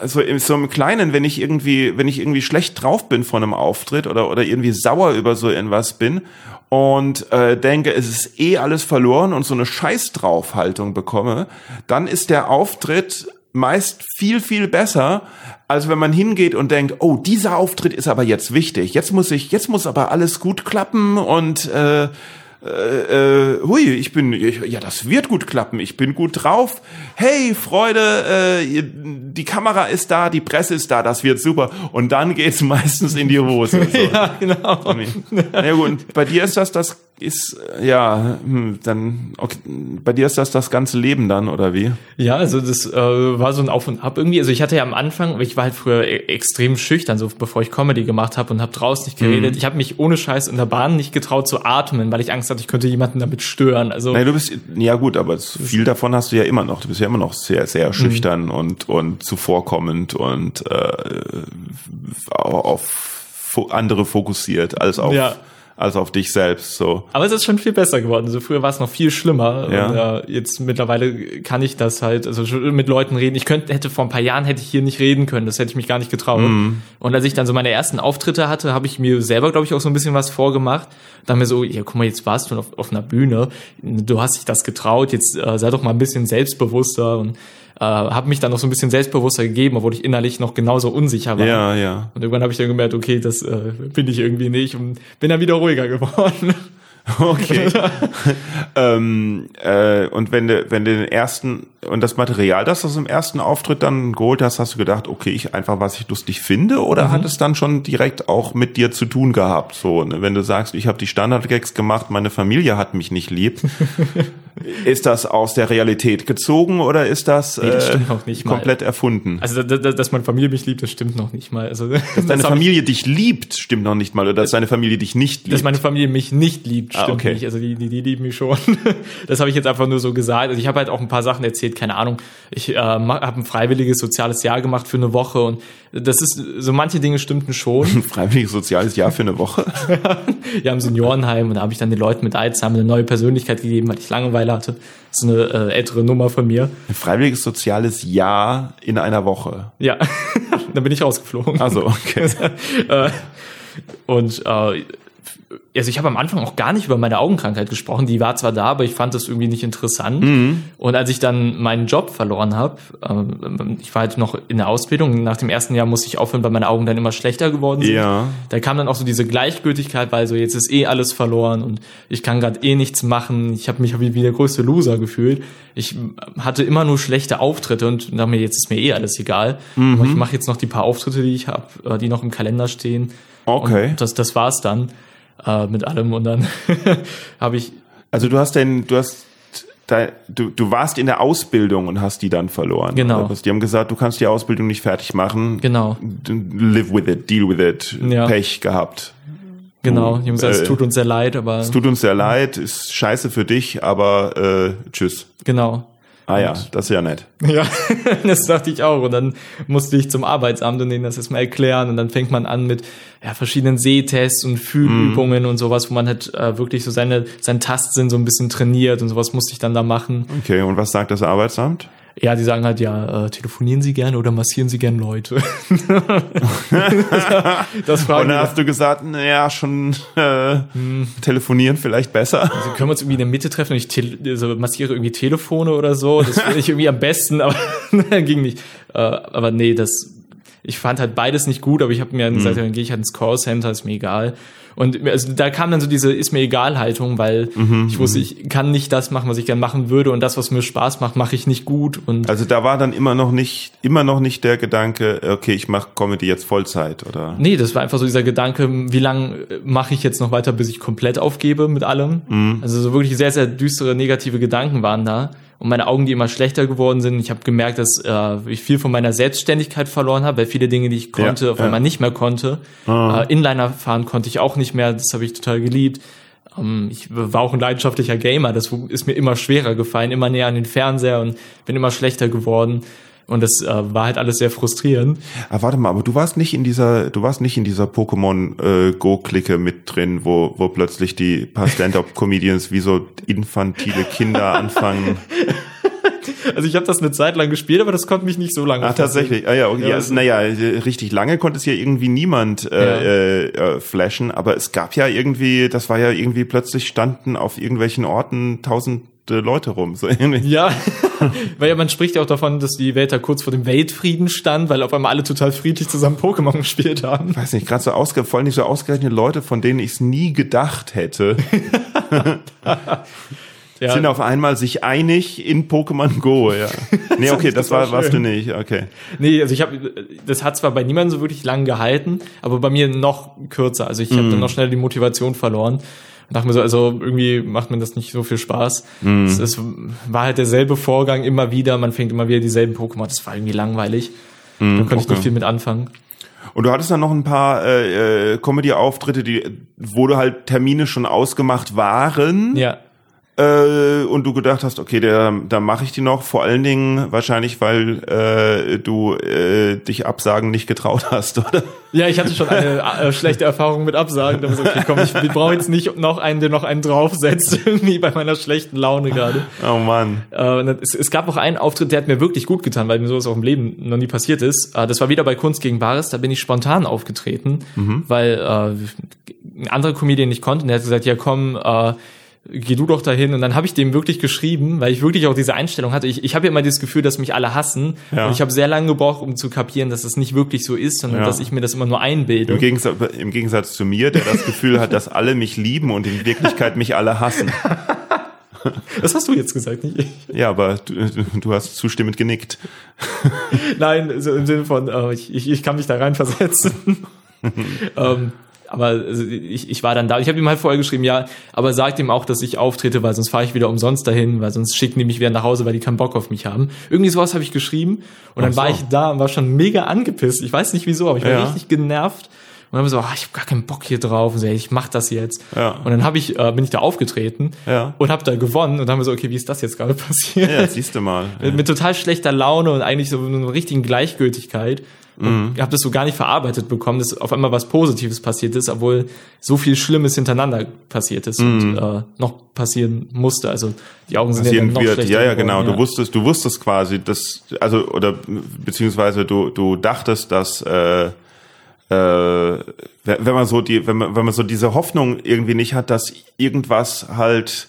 also so im Kleinen, wenn ich irgendwie, wenn ich irgendwie schlecht drauf bin von einem Auftritt oder, oder irgendwie sauer über so irgendwas bin und äh, denke, es ist eh alles verloren und so eine Scheiß draufhaltung bekomme, dann ist der Auftritt meist viel, viel besser, als wenn man hingeht und denkt, oh, dieser Auftritt ist aber jetzt wichtig. Jetzt muss ich, jetzt muss aber alles gut klappen und äh, äh, äh, hui, ich bin, ja, das wird gut klappen, ich bin gut drauf. Hey, Freude, äh, die Kamera ist da, die Presse ist da, das wird super. Und dann geht's meistens in die Hose. So. ja, genau. Ja gut, und bei dir ist das das ist ja hm, dann okay, bei dir ist das das ganze Leben dann oder wie? Ja, also das äh, war so ein Auf und Ab irgendwie. Also ich hatte ja am Anfang, ich war halt früher e extrem schüchtern, so bevor ich Comedy gemacht habe und habe draußen nicht geredet. Mhm. Ich habe mich ohne Scheiß in der Bahn nicht getraut zu atmen, weil ich Angst hatte, ich könnte jemanden damit stören. Also Nein, du bist ja gut, aber viel davon hast du ja immer noch. Du bist ja immer noch sehr sehr mhm. schüchtern mhm. und und zuvorkommend und äh, auf andere fokussiert als auf ja als auf dich selbst. So. Aber es ist schon viel besser geworden. Also früher war es noch viel schlimmer. Ja. Und, äh, jetzt mittlerweile kann ich das halt, also mit Leuten reden. Ich könnte, hätte vor ein paar Jahren hätte ich hier nicht reden können. Das hätte ich mich gar nicht getraut. Mhm. Und als ich dann so meine ersten Auftritte hatte, habe ich mir selber, glaube ich, auch so ein bisschen was vorgemacht. Da mir so, ja, guck mal, jetzt warst du auf, auf einer Bühne. Du hast dich das getraut. Jetzt äh, sei doch mal ein bisschen selbstbewusster und äh, habe mich dann noch so ein bisschen selbstbewusster gegeben, obwohl ich innerlich noch genauso unsicher war. Ja, ja. Und irgendwann habe ich dann gemerkt, okay, das äh, bin ich irgendwie nicht und bin dann wieder ruhiger geworden. Okay. ähm, äh, und wenn du, wenn du den ersten und das Material, das du aus dem ersten Auftritt dann geholt hast, hast du gedacht, okay, ich einfach, was ich lustig finde, oder mhm. hat es dann schon direkt auch mit dir zu tun gehabt? So, ne? wenn du sagst, ich habe die Standardgags gemacht, meine Familie hat mich nicht lieb, ist das aus der Realität gezogen oder ist das, nee, das äh, komplett mal. erfunden? Also, dass, dass meine Familie mich liebt, das stimmt noch nicht mal. Also, dass deine Familie dich liebt, stimmt noch nicht mal, oder dass deine Familie dich nicht liebt? Dass meine Familie mich nicht liebt, ah, stimmt ah, okay. nicht. Also die, die, die lieben mich schon. das habe ich jetzt einfach nur so gesagt. Also ich habe halt auch ein paar Sachen erzählt, keine Ahnung, ich äh, habe ein freiwilliges soziales Jahr gemacht für eine Woche und das ist, so manche Dinge stimmten schon. Ein freiwilliges soziales Jahr für eine Woche? ja, im Seniorenheim und da habe ich dann den Leuten mit Alzheimer eine neue Persönlichkeit gegeben, weil ich Langeweile hatte. Das ist eine äh, ältere Nummer von mir. Ein freiwilliges soziales Jahr in einer Woche? Ja, dann bin ich rausgeflogen. Also okay. Äh, und äh, also ich habe am Anfang auch gar nicht über meine Augenkrankheit gesprochen. Die war zwar da, aber ich fand das irgendwie nicht interessant. Mhm. Und als ich dann meinen Job verloren habe, äh, ich war halt noch in der Ausbildung. Nach dem ersten Jahr musste ich aufhören, weil meine Augen dann immer schlechter geworden sind. Ja. Da kam dann auch so diese Gleichgültigkeit, weil so jetzt ist eh alles verloren und ich kann gerade eh nichts machen. Ich habe mich wie, wie der größte Loser gefühlt. Ich hatte immer nur schlechte Auftritte und dachte mir, jetzt ist mir eh alles egal. Mhm. Aber ich mache jetzt noch die paar Auftritte, die ich habe, äh, die noch im Kalender stehen. Okay. Und das, das war's dann äh, mit allem und dann habe ich. Also du hast denn, du hast da, du, du warst in der Ausbildung und hast die dann verloren. Genau. Die haben gesagt, du kannst die Ausbildung nicht fertig machen. Genau. Live with it, deal with it. Ja. Pech gehabt. Genau, die haben gesagt, äh, es tut uns sehr leid, aber. Es tut uns sehr leid, ist scheiße für dich, aber äh, tschüss. Genau. Ah ja, das ist ja nett. Ja, das dachte ich auch. Und dann musste ich zum Arbeitsamt und denen das erstmal erklären. Und dann fängt man an mit ja, verschiedenen Sehtests und Fühlübungen mm. und sowas, wo man halt äh, wirklich so seine, seinen Tastsinn so ein bisschen trainiert und sowas musste ich dann da machen. Okay, und was sagt das Arbeitsamt? Ja, die sagen halt, ja, äh, telefonieren Sie gerne oder massieren Sie gerne Leute. das fragen Und dann hast du gesagt, naja, schon äh, hm. telefonieren vielleicht besser. Also können wir uns irgendwie in der Mitte treffen und ich also massiere irgendwie Telefone oder so. Das finde ich irgendwie am besten, aber ging nicht. Äh, aber nee, das ich fand halt beides nicht gut, aber ich habe mir mhm. gesagt, dann gehe ich halt ins Callcenter, ist mir egal. Und also da kam dann so diese ist mir egal Haltung, weil mhm, ich wusste, mhm. ich kann nicht das machen, was ich gerne machen würde und das, was mir Spaß macht, mache ich nicht gut. Und also da war dann immer noch nicht immer noch nicht der Gedanke, okay, ich mache Comedy jetzt Vollzeit oder? Nee, das war einfach so dieser Gedanke, wie lange mache ich jetzt noch weiter, bis ich komplett aufgebe mit allem. Mhm. Also so wirklich sehr sehr düstere negative Gedanken waren da und meine Augen, die immer schlechter geworden sind. Ich habe gemerkt, dass äh, ich viel von meiner Selbstständigkeit verloren habe, weil viele Dinge, die ich konnte, ja, auf einmal ja. nicht mehr konnte. Ah. Äh, Inliner fahren konnte ich auch nicht mehr, das habe ich total geliebt. Ähm, ich war auch ein leidenschaftlicher Gamer, das ist mir immer schwerer gefallen, immer näher an den Fernseher und bin immer schlechter geworden. Und das äh, war halt alles sehr frustrierend. Ah, warte mal, aber du warst nicht in dieser, du warst nicht in dieser Pokémon äh, Go-Clique mit drin, wo, wo plötzlich die paar Stand-up-Comedians wie so infantile Kinder anfangen. Also ich habe das eine Zeit lang gespielt, aber das konnte mich nicht so lange. Ach, tatsächlich. Ah, ja, okay. ja, naja, richtig lange konnte es ja irgendwie niemand äh, ja. äh, äh, flashen, aber es gab ja irgendwie, das war ja irgendwie plötzlich standen auf irgendwelchen Orten tausend Leute rum. So ähnlich. Ja, weil ja man spricht ja auch davon, dass die Welt da kurz vor dem Weltfrieden stand, weil auf einmal alle total friedlich zusammen Pokémon gespielt haben. Weiß nicht, gerade so ausge vor allem nicht so ausgerechnet Leute, von denen ich es nie gedacht hätte. ja. Sind auf einmal sich einig in Pokémon Go, ja. Nee, okay, das, das war, warst du nicht, okay. Nee, also ich habe, das hat zwar bei niemandem so wirklich lang gehalten, aber bei mir noch kürzer. Also ich mm. habe dann noch schnell die Motivation verloren dachte mir so, also irgendwie macht mir das nicht so viel Spaß. Mhm. Es, es, war halt derselbe Vorgang immer wieder, man fängt immer wieder dieselben Pokémon, das war irgendwie langweilig. Mhm, da konnte okay. ich nicht viel mit anfangen. Und du hattest dann noch ein paar äh, äh, Comedy-Auftritte, die, wo du halt Termine schon ausgemacht waren. Ja äh, und du gedacht hast, okay, der, da mache ich die noch. Vor allen Dingen wahrscheinlich, weil äh, du äh, dich Absagen nicht getraut hast, oder? Ja, ich hatte schon eine äh, schlechte Erfahrung mit Absagen. Da war so, okay, komm, ich, brauche jetzt nicht noch einen, der noch einen draufsetzt, irgendwie bei meiner schlechten Laune gerade. Oh Mann. Äh, es, es gab auch einen Auftritt, der hat mir wirklich gut getan, weil mir sowas auch im Leben noch nie passiert ist. Äh, das war wieder bei Kunst gegen Bares, da bin ich spontan aufgetreten, mhm. weil äh, ein anderer Comedian nicht konnte und der hat gesagt, ja komm, äh, geh du doch dahin. Und dann habe ich dem wirklich geschrieben, weil ich wirklich auch diese Einstellung hatte. Ich, ich habe ja immer dieses Gefühl, dass mich alle hassen. Ja. Und ich habe sehr lange gebraucht, um zu kapieren, dass es nicht wirklich so ist, sondern ja. dass ich mir das immer nur einbilde. Im Gegensatz, Im Gegensatz zu mir, der das Gefühl hat, dass alle mich lieben und in Wirklichkeit mich alle hassen. Das hast du jetzt gesagt, nicht ich. Ja, aber du, du hast zustimmend genickt. Nein, so im Sinne von, uh, ich, ich, ich kann mich da reinversetzen. ähm, aber also, ich, ich war dann da. Ich habe ihm halt vorher geschrieben, ja, aber sagt ihm auch, dass ich auftrete, weil sonst fahre ich wieder umsonst dahin, weil sonst schicken die mich wieder nach Hause, weil die keinen Bock auf mich haben. Irgendwie sowas habe ich geschrieben und dann so. war ich da und war schon mega angepisst. Ich weiß nicht wieso, aber ich war ja. richtig genervt. Und dann so, ah, ich habe gar keinen Bock hier drauf. Und so, ich mach das jetzt. Ja. Und dann hab ich, äh, bin ich da aufgetreten ja. und habe da gewonnen. Und dann haben wir so, okay, wie ist das jetzt gerade passiert? Ja, siehst du mal. mit, mit total schlechter Laune und eigentlich so einer richtigen Gleichgültigkeit. Mhm. Ich habe das so gar nicht verarbeitet bekommen, dass auf einmal was Positives passiert ist, obwohl so viel Schlimmes hintereinander passiert ist mhm. und äh, noch passieren musste. Also die Augen sind passieren ja noch wird. Ja, ja, genau. Ja. Du wusstest, du wusstest quasi, dass also oder beziehungsweise du du dachtest, dass äh, wenn man so die, wenn man, wenn man so diese Hoffnung irgendwie nicht hat, dass irgendwas halt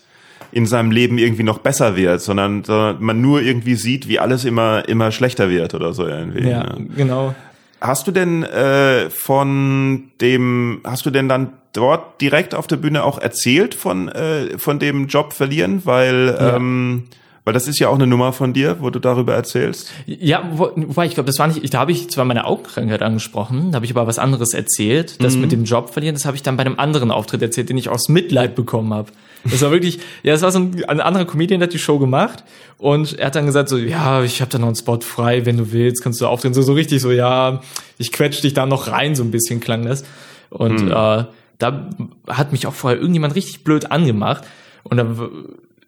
in seinem Leben irgendwie noch besser wird, sondern, sondern man nur irgendwie sieht, wie alles immer immer schlechter wird oder so irgendwie. Ja, ne? genau. Hast du denn äh, von dem, hast du denn dann dort direkt auf der Bühne auch erzählt von äh, von dem Job verlieren, weil ja. ähm, weil das ist ja auch eine Nummer von dir, wo du darüber erzählst. Ja, wobei ich glaube, das war nicht, da habe ich zwar meine Augenkrankheit angesprochen, da habe ich aber was anderes erzählt. Das mhm. mit dem Job verlieren, das habe ich dann bei einem anderen Auftritt erzählt, den ich aus Mitleid bekommen habe. Das war wirklich, ja, es war so ein, ein anderer Comedian, der hat die Show gemacht und er hat dann gesagt so, ja, ich habe da noch einen Spot frei, wenn du willst, kannst du auftreten. So, so richtig so, ja, ich quetsch dich da noch rein, so ein bisschen klang das. Und mhm. äh, da hat mich auch vorher irgendjemand richtig blöd angemacht. Und dann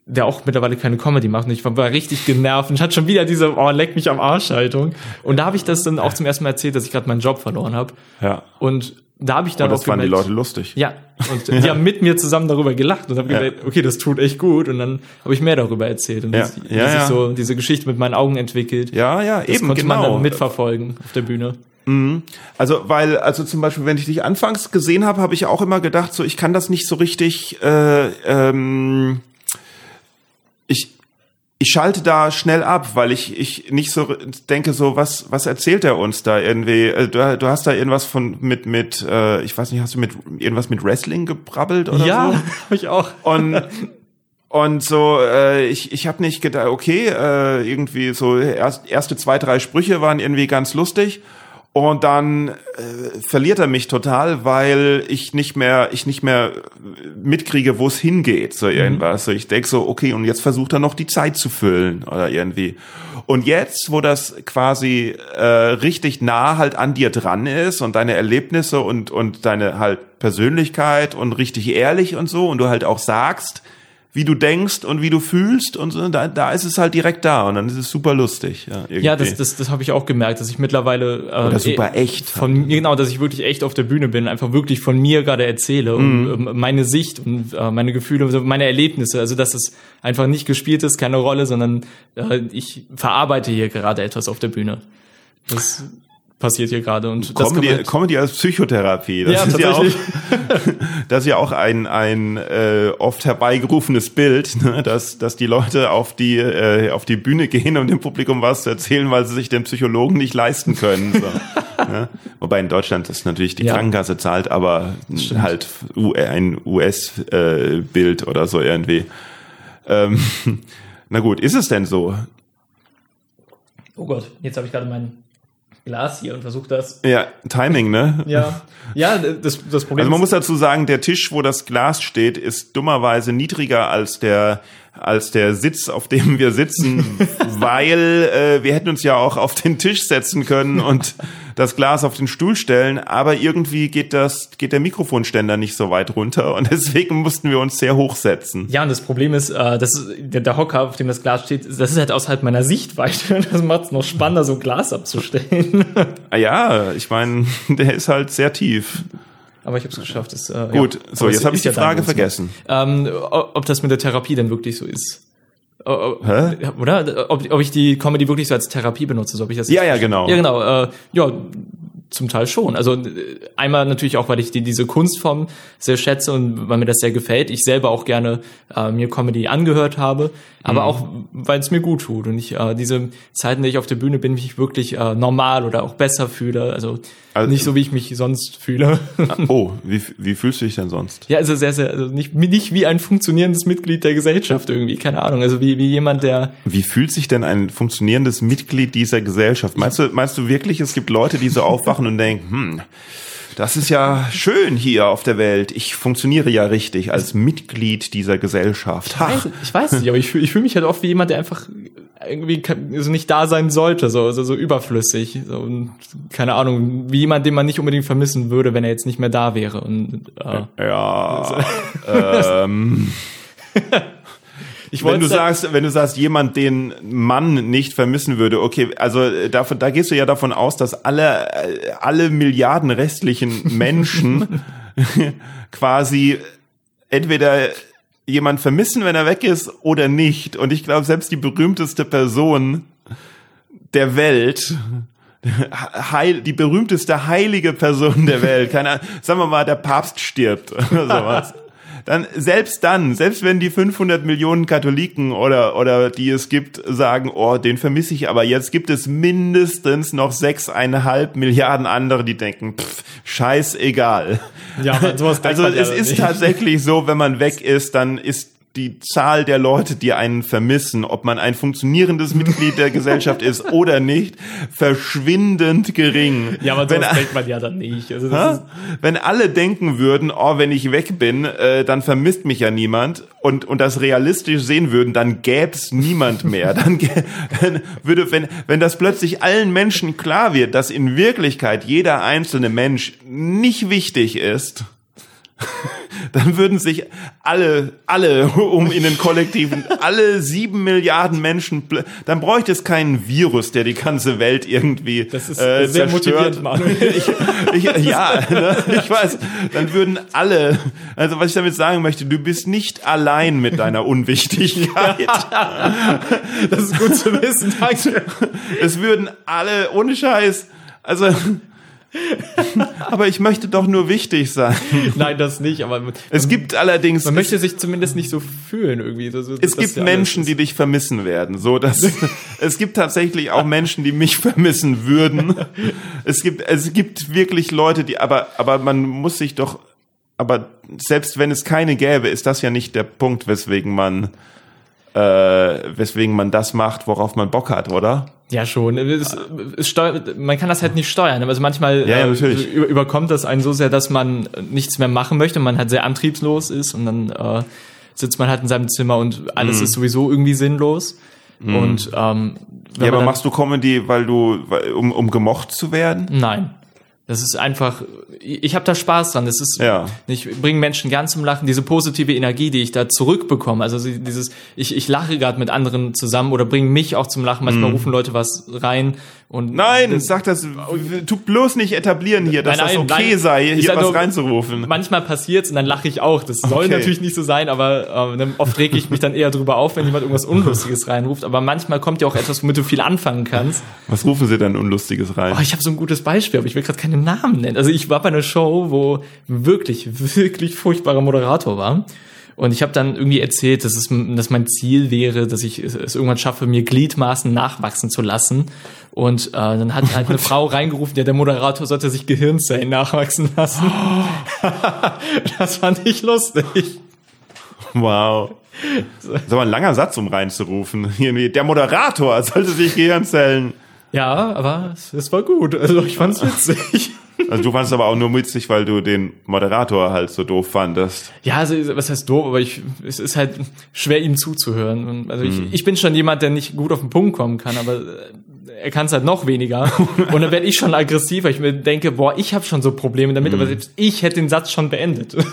der auch mittlerweile keine Comedy macht. Und ich war, war richtig genervt und hat schon wieder diese oh, leck mich am Arsch Haltung. Und da habe ich das dann auch zum ersten Mal erzählt, dass ich gerade meinen Job verloren habe. Ja. Und da habe ich dann und das auch fanden die Leute lustig. Ja, und die haben mit mir zusammen darüber gelacht und habe ja. gedacht, okay, das tut echt gut. Und dann habe ich mehr darüber erzählt und ja. das, ja, ja. sich so diese Geschichte mit meinen Augen entwickelt. Ja, ja, das eben konnte genau. man dann mitverfolgen auf der Bühne. Mhm. Also, weil, also zum Beispiel, wenn ich dich anfangs gesehen habe, habe ich auch immer gedacht, so ich kann das nicht so richtig. Äh, ähm, ich ich schalte da schnell ab, weil ich, ich nicht so denke, so, was, was erzählt er uns da irgendwie? Äh, du, du hast da irgendwas von mit, mit, äh, ich weiß nicht, hast du mit irgendwas mit Wrestling gebrabbelt oder ja, so? Ja, hab ich auch. Und und so, äh, ich, ich habe nicht gedacht, okay, äh, irgendwie so erst, erste zwei, drei Sprüche waren irgendwie ganz lustig. Und dann äh, verliert er mich total, weil ich nicht mehr, ich nicht mehr mitkriege, wo es hingeht, so mhm. irgendwas. So ich denk so, okay, und jetzt versucht er noch die Zeit zu füllen oder irgendwie. Und jetzt, wo das quasi äh, richtig nah halt an dir dran ist und deine Erlebnisse und und deine halt Persönlichkeit und richtig ehrlich und so und du halt auch sagst, wie du denkst und wie du fühlst und so, da, da ist es halt direkt da und dann ist es super lustig. Ja, irgendwie. ja das, das, das habe ich auch gemerkt, dass ich mittlerweile äh, Oder super echt von mir genau, dass ich wirklich echt auf der Bühne bin, einfach wirklich von mir gerade erzähle mhm. und äh, meine Sicht und äh, meine Gefühle, meine Erlebnisse, also dass es einfach nicht gespielt ist, keine Rolle, sondern äh, ich verarbeite hier gerade etwas auf der Bühne. Das passiert hier gerade und Comedy, das halt Comedy als Psychotherapie. Das ja, ist ja auch, das ist ja auch ein ein äh, oft herbeigerufenes Bild, ne? dass dass die Leute auf die äh, auf die Bühne gehen, um dem Publikum was zu erzählen, weil sie sich den Psychologen nicht leisten können. So, ne? Wobei in Deutschland das natürlich die ja. Krankenkasse zahlt, aber halt ein US-Bild äh, oder so irgendwie. Ähm, na gut, ist es denn so? Oh Gott, jetzt habe ich gerade meinen Glas hier und versucht das. Ja, Timing, ne? Ja. Ja, das, das Problem Also man muss dazu sagen, der Tisch, wo das Glas steht, ist dummerweise niedriger als der als der Sitz, auf dem wir sitzen, weil äh, wir hätten uns ja auch auf den Tisch setzen können und das Glas auf den Stuhl stellen, aber irgendwie geht das geht der Mikrofonständer nicht so weit runter und deswegen mussten wir uns sehr hochsetzen. Ja, und das Problem ist, äh, das der, der Hocker, auf dem das Glas steht, das ist halt außerhalb meiner Sichtweite. Das macht es noch spannender, so ein Glas abzustellen. Ah ja, ich meine, der ist halt sehr tief. Aber ich habe es geschafft. Das, äh, Gut, ja. so, jetzt habe ich die Frage vergessen. Ähm, ob das mit der Therapie denn wirklich so ist. Hä? Oder? Ob, ob ich die Comedy wirklich so als Therapie benutze, so ob ich das. Ja, ja, genau. Ja, genau. Äh, ja, zum Teil schon. Also einmal natürlich auch, weil ich die, diese Kunstform sehr schätze und weil mir das sehr gefällt. Ich selber auch gerne äh, mir Comedy angehört habe, aber mhm. auch, weil es mir gut tut und ich äh, diese Zeiten, die ich auf der Bühne bin, mich wirklich äh, normal oder auch besser fühle. Also, also nicht so, wie ich mich sonst fühle. Ah, oh, wie, wie fühlst du dich denn sonst? Ja, also sehr, sehr, also nicht, nicht wie ein funktionierendes Mitglied der Gesellschaft irgendwie, keine Ahnung. Also wie, wie jemand, der. Wie fühlt sich denn ein funktionierendes Mitglied dieser Gesellschaft? Meinst du, meinst du wirklich, es gibt Leute, die so aufwachen und denken, hm, das ist ja schön hier auf der Welt. Ich funktioniere ja richtig als Mitglied dieser Gesellschaft. Ich weiß, ich weiß nicht, aber ich fühle ich fühl mich halt oft wie jemand, der einfach irgendwie also nicht da sein sollte, so, so, so überflüssig. So, und, keine Ahnung, wie jemand, den man nicht unbedingt vermissen würde, wenn er jetzt nicht mehr da wäre. Und, äh, ja. ähm. Ich wenn du sagst, wenn du sagst, jemand den Mann nicht vermissen würde, okay, also äh, davon, da gehst du ja davon aus, dass alle äh, alle Milliarden restlichen Menschen quasi entweder jemand vermissen, wenn er weg ist, oder nicht. Und ich glaube, selbst die berühmteste Person der Welt, Heil, die berühmteste heilige Person der Welt, keine sagen wir mal, der Papst stirbt oder sowas dann selbst dann, selbst wenn die 500 Millionen Katholiken oder oder die es gibt sagen, oh, den vermisse ich, aber jetzt gibt es mindestens noch sechseinhalb Milliarden andere, die denken, pff, scheißegal. Ja, sowas also es ist nicht. tatsächlich so, wenn man weg ist, dann ist die Zahl der Leute, die einen vermissen, ob man ein funktionierendes Mitglied der Gesellschaft ist oder nicht, verschwindend gering. Ja, aber das denkt man ja dann nicht. Also wenn alle denken würden, oh, wenn ich weg bin, äh, dann vermisst mich ja niemand und, und das realistisch sehen würden, dann gäb's niemand mehr. Dann, dann würde, wenn, wenn das plötzlich allen Menschen klar wird, dass in Wirklichkeit jeder einzelne Mensch nicht wichtig ist, dann würden sich alle, alle um in den Kollektiven, alle sieben Milliarden Menschen, dann bräuchte es keinen Virus, der die ganze Welt irgendwie das ist äh, sehr zerstört. Manuel. ich, ich, ja, ne, ich weiß, dann würden alle, also was ich damit sagen möchte, du bist nicht allein mit deiner Unwichtigkeit. das ist gut zu wissen, danke. Es würden alle, ohne Scheiß, also aber ich möchte doch nur wichtig sein. Nein, das nicht, aber es man, gibt allerdings man möchte sich zumindest nicht so fühlen irgendwie. So, so, es gibt Menschen, die dich vermissen werden. So, dass es gibt tatsächlich auch Menschen, die mich vermissen würden. Es gibt es gibt wirklich Leute, die aber aber man muss sich doch aber selbst wenn es keine gäbe, ist das ja nicht der Punkt, weswegen man äh, weswegen man das macht, worauf man Bock hat, oder? Ja, schon. Es, es steuert, man kann das halt nicht steuern. Also manchmal ja, ja, äh, überkommt das einen so sehr, dass man nichts mehr machen möchte, man halt sehr antriebslos ist und dann äh, sitzt man halt in seinem Zimmer und alles mhm. ist sowieso irgendwie sinnlos. Mhm. Und ähm, ja, aber machst du Comedy, weil du um, um gemocht zu werden? Nein. Das ist einfach, ich habe da Spaß dran. Das ist, ja. ich bringe Menschen gern zum Lachen. Diese positive Energie, die ich da zurückbekomme, also dieses, ich, ich lache gerade mit anderen zusammen oder bringe mich auch zum Lachen. Manchmal mm. rufen Leute was rein und nein, das, sag das, tu bloß nicht etablieren hier, dass nein, nein, das okay nein, sei, hier was nur, reinzurufen. Manchmal passiert's und dann lache ich auch. Das soll okay. natürlich nicht so sein, aber äh, oft reg ich mich dann eher drüber auf, wenn jemand irgendwas Unlustiges reinruft. Aber manchmal kommt ja auch etwas, womit du viel anfangen kannst. Was rufen sie denn Unlustiges rein? Oh, ich habe so ein gutes Beispiel, aber ich will gerade keine Namen nennen. Also ich war bei einer Show, wo wirklich, wirklich furchtbarer Moderator war. Und ich habe dann irgendwie erzählt, dass, es, dass mein Ziel wäre, dass ich es irgendwann schaffe, mir Gliedmaßen nachwachsen zu lassen. Und äh, dann hat halt eine Frau reingerufen, ja, der Moderator sollte sich Gehirnzellen nachwachsen lassen. das fand ich lustig. Wow. Das ist aber ein langer Satz, um reinzurufen. Der Moderator sollte sich Gehirnzellen. Ja, aber es, es war gut. Also ich fand's witzig. Also du fandest aber auch nur witzig, weil du den Moderator halt so doof fandest. Ja, also was heißt doof, aber ich, es ist halt schwer ihm zuzuhören. Und also ich, hm. ich bin schon jemand, der nicht gut auf den Punkt kommen kann, aber äh, er kann es halt noch weniger. Und dann werde ich schon aggressiver. Ich mir denke, boah, ich habe schon so Probleme damit, aber hm. selbst ich hätte den Satz schon beendet.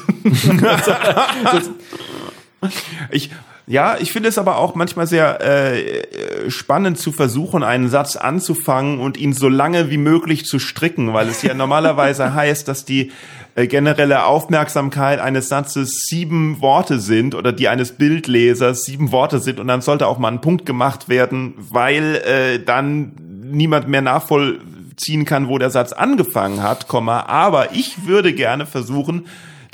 ich ja, ich finde es aber auch manchmal sehr äh, spannend zu versuchen, einen Satz anzufangen und ihn so lange wie möglich zu stricken, weil es ja normalerweise heißt, dass die äh, generelle Aufmerksamkeit eines Satzes sieben Worte sind oder die eines Bildlesers sieben Worte sind und dann sollte auch mal ein Punkt gemacht werden, weil äh, dann niemand mehr nachvollziehen kann, wo der Satz angefangen hat, Komma. Aber ich würde gerne versuchen,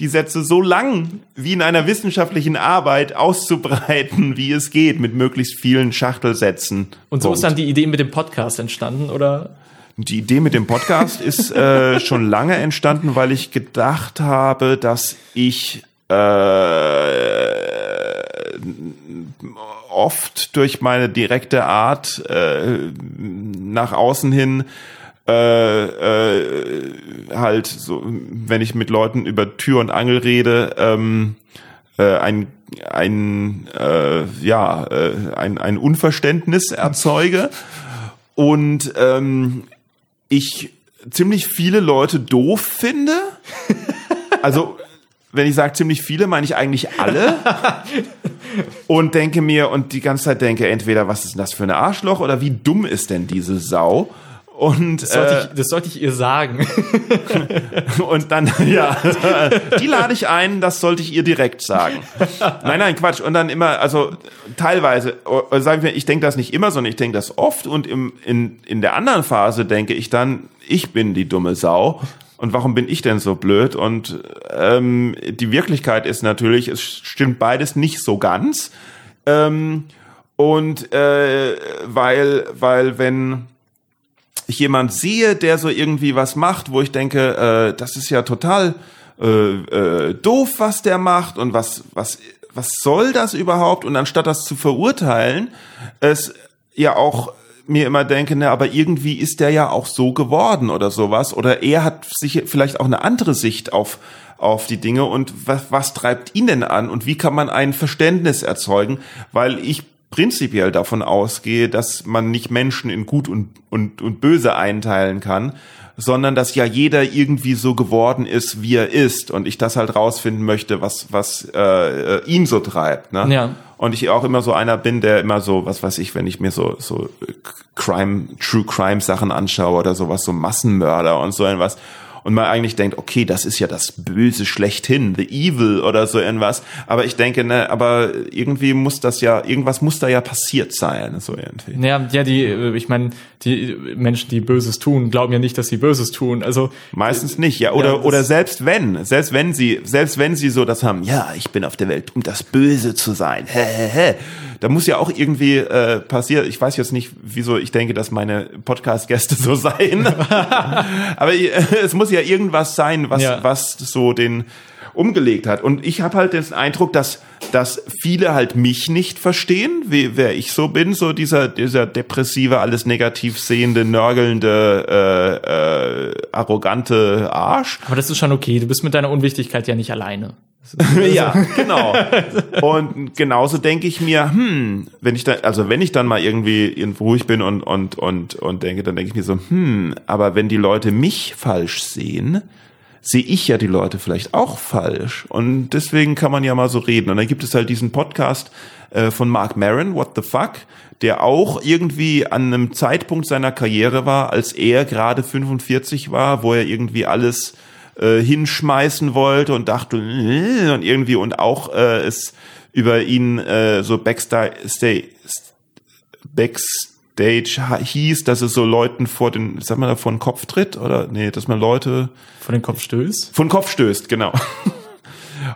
die Sätze so lang wie in einer wissenschaftlichen Arbeit auszubreiten, wie es geht, mit möglichst vielen Schachtelsätzen. Und so Punkt. ist dann die Idee mit dem Podcast entstanden, oder? Die Idee mit dem Podcast ist äh, schon lange entstanden, weil ich gedacht habe, dass ich äh, oft durch meine direkte Art äh, nach außen hin äh, äh, halt so, wenn ich mit Leuten über Tür und Angel rede, ähm, äh, ein ein äh, ja äh, ein ein Unverständnis erzeuge und ähm, ich ziemlich viele Leute doof finde. Also wenn ich sage ziemlich viele, meine ich eigentlich alle. und denke mir und die ganze Zeit denke, entweder was ist denn das für ein Arschloch oder wie dumm ist denn diese Sau? Und das sollte, äh, ich, das sollte ich ihr sagen. und dann, ja, die lade ich ein, das sollte ich ihr direkt sagen. Nein, nein, Quatsch. Und dann immer, also teilweise, äh, sagen wir, ich denke das nicht immer, sondern ich denke das oft. Und im, in, in der anderen Phase denke ich dann, ich bin die dumme Sau. Und warum bin ich denn so blöd? Und ähm, die Wirklichkeit ist natürlich, es stimmt beides nicht so ganz. Ähm, und äh, weil, weil wenn ich jemand sehe, der so irgendwie was macht, wo ich denke, äh, das ist ja total äh, äh, doof, was der macht und was, was, was soll das überhaupt? Und anstatt das zu verurteilen, es ja auch mir immer denke, ne, aber irgendwie ist der ja auch so geworden oder sowas. Oder er hat sich vielleicht auch eine andere Sicht auf, auf die Dinge und was, was treibt ihn denn an und wie kann man ein Verständnis erzeugen? Weil ich prinzipiell davon ausgehe, dass man nicht Menschen in gut und, und, und böse einteilen kann, sondern dass ja jeder irgendwie so geworden ist, wie er ist und ich das halt rausfinden möchte, was, was äh, ihn so treibt. Ne? Ja. Und ich auch immer so einer bin, der immer so, was weiß ich, wenn ich mir so, so Crime, True Crime Sachen anschaue oder sowas, so Massenmörder und so etwas und man eigentlich denkt, okay, das ist ja das Böse schlechthin, the evil oder so irgendwas. Aber ich denke, ne, aber irgendwie muss das ja, irgendwas muss da ja passiert sein, so irgendwie. Ja, ja, die, äh, ich meine, die Menschen, die Böses tun, glauben ja nicht, dass sie Böses tun. Also meistens nicht, ja. Oder ja, oder selbst wenn, selbst wenn sie, selbst wenn sie so das haben, ja, ich bin auf der Welt, um das Böse zu sein. Hä, hä, hä. Da muss ja auch irgendwie äh, passieren. Ich weiß jetzt nicht, wieso ich denke, dass meine Podcast-Gäste so seien. Aber äh, es muss ja irgendwas sein, was, ja. was so den umgelegt hat. Und ich habe halt den Eindruck, dass, dass viele halt mich nicht verstehen, wie, wer ich so bin, so dieser, dieser depressive, alles negativ sehende, nörgelnde, äh, äh, arrogante Arsch. Aber das ist schon okay, du bist mit deiner Unwichtigkeit ja nicht alleine. Ja, genau. Und genauso denke ich mir, hm, wenn ich da, also wenn ich dann mal irgendwie irgendwo ruhig bin und und und und denke, dann denke ich mir so, hm, aber wenn die Leute mich falsch sehen, sehe ich ja die Leute vielleicht auch falsch. Und deswegen kann man ja mal so reden. Und dann gibt es halt diesen Podcast äh, von Mark Maron, What the Fuck, der auch irgendwie an einem Zeitpunkt seiner Karriere war, als er gerade 45 war, wo er irgendwie alles äh, hinschmeißen wollte und dachte äh, und irgendwie und auch äh, es über ihn äh, so Backstage Backstage hieß, dass es so Leuten vor den, sag mal, vor den Kopf tritt oder nee, dass man Leute vor den Kopf stößt. Vor den Kopf stößt, genau.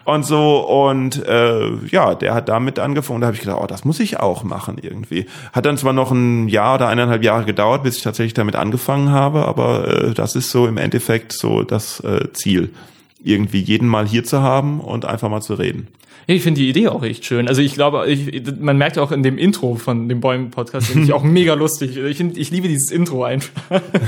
und so und äh, ja, der hat damit angefangen. Da habe ich gedacht, oh, das muss ich auch machen irgendwie. Hat dann zwar noch ein Jahr oder eineinhalb Jahre gedauert, bis ich tatsächlich damit angefangen habe, aber äh, das ist so im Endeffekt so das äh, Ziel, irgendwie jeden mal hier zu haben und einfach mal zu reden. Ja, ich finde die Idee auch echt schön. Also ich glaube, ich, man merkt auch in dem Intro von dem Bäumen-Podcast, finde ich auch mega lustig. Ich, find, ich liebe dieses Intro einfach.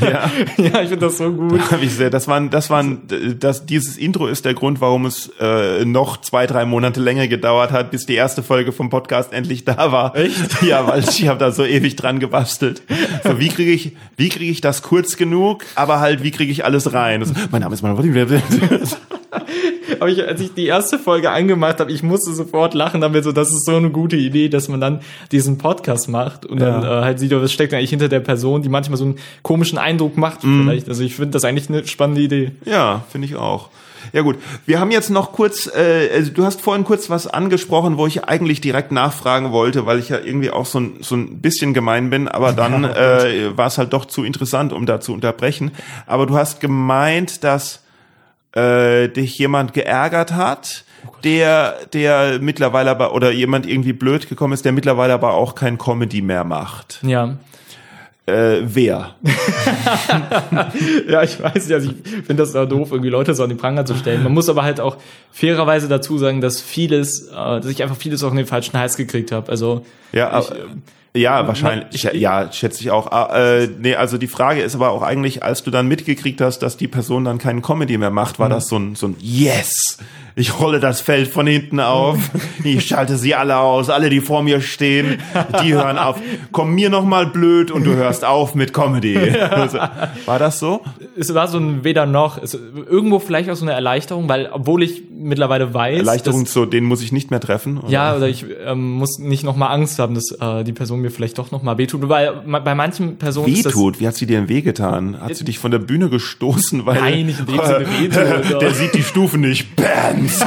Ja, ja ich finde das so gut. Da ich sehr. Das waren, das waren, das, dieses Intro ist der Grund, warum es äh, noch zwei, drei Monate länger gedauert hat, bis die erste Folge vom Podcast endlich da war. Echt? Ja, weil ich habe da so ewig dran gebastelt. So, wie kriege ich, wie kriege ich das kurz genug, aber halt, wie kriege ich alles rein? Das, mein Name ist mein Aber ich, als ich die erste Folge angemacht habe, ich musste sofort lachen, damit so, das ist so eine gute Idee, dass man dann diesen Podcast macht und ja. dann äh, halt sieht, was steckt eigentlich hinter der Person, die manchmal so einen komischen Eindruck macht mm. vielleicht. Also ich finde das eigentlich eine spannende Idee. Ja, finde ich auch. Ja gut, wir haben jetzt noch kurz, äh, also du hast vorhin kurz was angesprochen, wo ich eigentlich direkt nachfragen wollte, weil ich ja irgendwie auch so ein, so ein bisschen gemein bin, aber dann äh, war es halt doch zu interessant, um da zu unterbrechen. Aber du hast gemeint, dass äh, dich jemand geärgert hat, oh der, der mittlerweile aber, oder jemand irgendwie blöd gekommen ist, der mittlerweile aber auch kein Comedy mehr macht. Ja. Äh, wer? ja, ich weiß nicht, also ich finde das auch doof, irgendwie Leute so an die Pranger zu stellen. Man muss aber halt auch fairerweise dazu sagen, dass vieles, äh, dass ich einfach vieles auch in den falschen Hals gekriegt habe. Also ja, ich, ja, wahrscheinlich. Ich, ja, schätze ich auch. Ah, äh, nee, also die Frage ist aber auch eigentlich, als du dann mitgekriegt hast, dass die Person dann keinen Comedy mehr macht, war mhm. das so ein, so ein Yes ich rolle das Feld von hinten auf, ich schalte sie alle aus, alle, die vor mir stehen, die hören auf. Komm mir noch mal blöd und du hörst auf mit Comedy. Also, war das so? Es war so ein weder noch, es, irgendwo vielleicht auch so eine Erleichterung, weil obwohl ich mittlerweile weiß, Erleichterung dass, so, den muss ich nicht mehr treffen. Oder? Ja, oder ich ähm, muss nicht noch mal Angst haben, dass äh, die Person mir vielleicht doch noch mal wehtut, weil bei manchen Personen wehtut. Wie hat sie dir denn wehgetan? Hat sie dich von der Bühne gestoßen, weil Nein, nicht in dem Sinne wehtut. der sieht die Stufen nicht. Eins.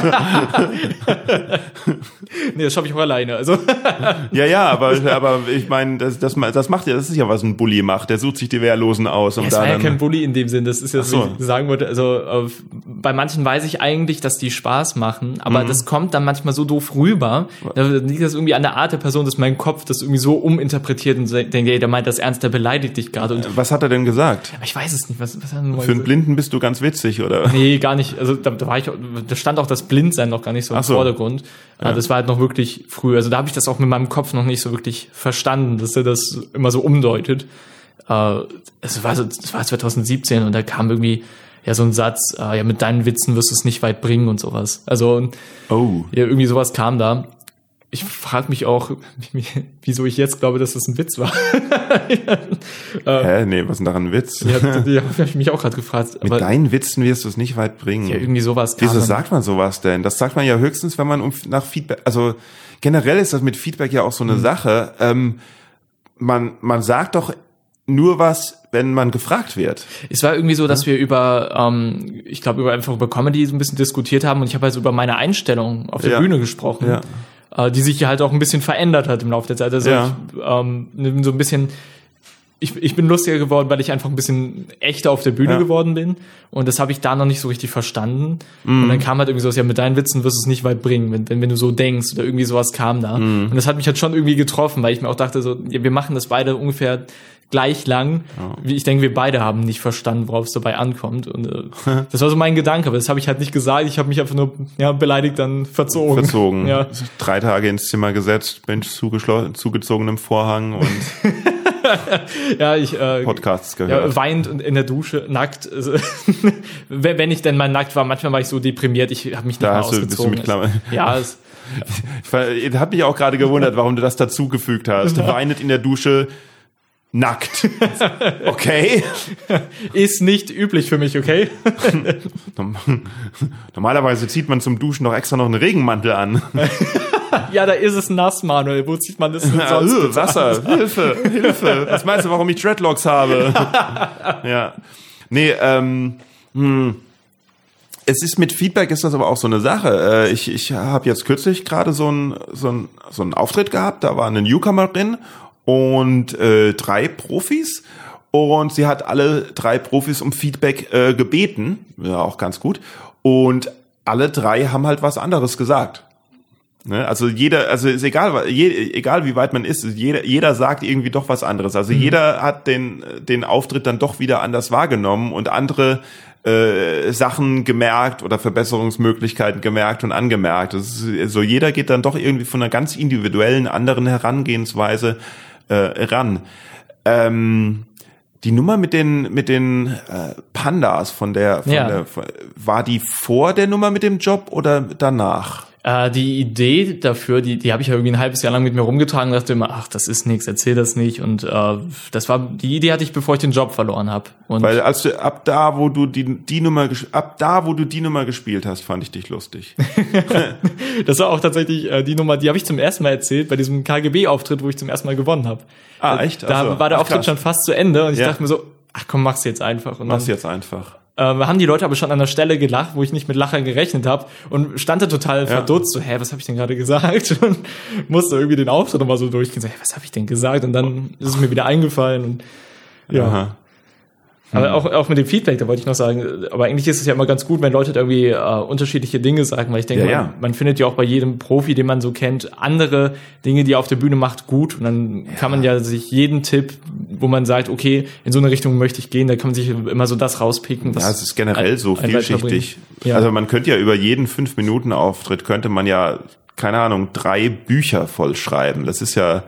nee, das schaffe ich auch alleine. Also. ja, ja, aber, aber ich meine, das, das, das macht ja, das ist ja, was ein Bully macht. Der sucht sich die Wehrlosen aus. Um ja, das da war ja kein Bully in dem Sinn. Das ist ja, so. was ich sagen wollte. Also äh, bei manchen weiß ich eigentlich, dass die Spaß machen, aber mhm. das kommt dann manchmal so doof rüber. Da liegt das irgendwie an der Art der Person, dass mein Kopf das irgendwie so uminterpretiert und denkt, ey, der meint das ernst, der beleidigt dich gerade. Was hat er denn gesagt? Ich weiß es nicht. Was, was hat er Für einen Blinden bist du ganz witzig, oder? Nee, gar nicht. Also da, da war ich, da stand auch das Blindsein noch gar nicht so im so. Vordergrund. Ja. Das war halt noch wirklich früh. Also da habe ich das auch mit meinem Kopf noch nicht so wirklich verstanden, dass er das immer so umdeutet. Äh, es war, so, es war 2017 und da kam irgendwie ja so ein Satz, äh, ja mit deinen Witzen wirst du es nicht weit bringen und sowas. Also oh. ja irgendwie sowas kam da ich frage mich auch, wieso ich jetzt glaube, dass das ein Witz war. Hä? Nee, was ist denn daran ein Witz? ja, die habe ich mich auch gerade gefragt. Mit deinen Witzen wirst du es nicht weit bringen. Ja, irgendwie sowas. Wieso sagt man sowas denn? Das sagt man ja höchstens, wenn man um, nach Feedback, also generell ist das mit Feedback ja auch so eine mhm. Sache. Ähm, man, man sagt doch nur was, wenn man gefragt wird. Es war irgendwie so, dass ja? wir über, ähm, ich glaube, über einfach über Comedy so ein bisschen diskutiert haben und ich habe also über meine Einstellung auf der ja. Bühne gesprochen. Ja. Äh, die sich halt auch ein bisschen verändert hat im Laufe der Zeit. Also ja. ich, ähm, so ein bisschen ich, ich bin lustiger geworden, weil ich einfach ein bisschen echter auf der Bühne ja. geworden bin. Und das habe ich da noch nicht so richtig verstanden. Mm. Und dann kam halt irgendwie sowas, ja, mit deinen Witzen wirst du es nicht weit bringen, wenn, wenn, wenn du so denkst oder irgendwie sowas kam da. Mm. Und das hat mich halt schon irgendwie getroffen, weil ich mir auch dachte, so, ja, wir machen das beide ungefähr gleich lang. Ja. Wie ich denke, wir beide haben nicht verstanden, worauf es dabei ankommt. Und äh, das war so mein Gedanke, aber das habe ich halt nicht gesagt. Ich habe mich einfach nur ja, beleidigt dann verzogen. Verzogen. Ja. Drei Tage ins Zimmer gesetzt, Mensch zugezogenem Vorhang und ja, ich äh, Podcasts gehört. Ja, weint in der Dusche, nackt. wenn ich denn mal nackt war, manchmal war ich so deprimiert, ich habe mich nicht da mehr ausgezogen. Du, bist du mit Klammer. Ja, es, ich hat mich auch gerade gewundert, warum du das dazugefügt hast. Weinet in der Dusche, nackt. Okay. Ist nicht üblich für mich, okay? Normalerweise zieht man zum Duschen doch extra noch einen Regenmantel an. ja, da ist es nass, Manuel. Wo zieht man das denn sonst? Ja, Wasser, Hilfe, Hilfe. Was meinst du, warum ich Dreadlocks habe? ja. Nee, ähm, hm. Es ist mit Feedback ist das aber auch so eine Sache. Äh, ich, ich habe jetzt kürzlich gerade so einen so ein, so ein Auftritt gehabt, da war eine Newcomerin und äh, drei Profis und sie hat alle drei Profis um Feedback äh, gebeten, ja auch ganz gut und alle drei haben halt was anderes gesagt. Ne? Also jeder, also ist egal, je, egal wie weit man ist, jeder, jeder sagt irgendwie doch was anderes. Also mhm. jeder hat den, den Auftritt dann doch wieder anders wahrgenommen und andere äh, Sachen gemerkt oder Verbesserungsmöglichkeiten gemerkt und angemerkt. So jeder geht dann doch irgendwie von einer ganz individuellen anderen Herangehensweise äh, ran. Ähm, die Nummer mit den mit den äh, Pandas von der, von ja. der von, war die vor der Nummer mit dem Job oder danach? Äh, die Idee dafür, die, die habe ich ja irgendwie ein halbes Jahr lang mit mir rumgetragen und dachte immer, ach, das ist nichts, erzähl das nicht. Und äh, das war die Idee hatte ich, bevor ich den Job verloren habe. Weil als du ab da, wo du die, die Nummer ab da, wo du die Nummer gespielt hast, fand ich dich lustig. das war auch tatsächlich äh, die Nummer, die habe ich zum ersten Mal erzählt bei diesem KGB-Auftritt, wo ich zum ersten Mal gewonnen habe. Ah, echt? Da also, war der ach, Auftritt krass. schon fast zu Ende und ich ja. dachte mir so, ach komm, mach's jetzt einfach. Und mach's dann, jetzt einfach. Äh, haben die Leute aber schon an der Stelle gelacht, wo ich nicht mit Lachern gerechnet habe und stand da total ja. verdutzt, so, hä, was habe ich denn gerade gesagt? Und musste irgendwie den Auftritt nochmal so durchgehen, so, hä, was habe ich denn gesagt? Und dann ist es mir wieder eingefallen und ja. Aha. Aber hm. auch, auch mit dem Feedback, da wollte ich noch sagen, aber eigentlich ist es ja immer ganz gut, wenn Leute irgendwie äh, unterschiedliche Dinge sagen, weil ich denke, ja, ja. Man, man, findet ja auch bei jedem Profi, den man so kennt, andere Dinge, die er auf der Bühne macht, gut. Und dann ja. kann man ja sich jeden Tipp, wo man sagt, okay, in so eine Richtung möchte ich gehen, da kann man sich immer so das rauspicken. Was ja, es ist generell ein, so vielschichtig. Also man könnte ja über jeden fünf Minuten Auftritt könnte man ja, keine Ahnung, drei Bücher vollschreiben. Das ist ja,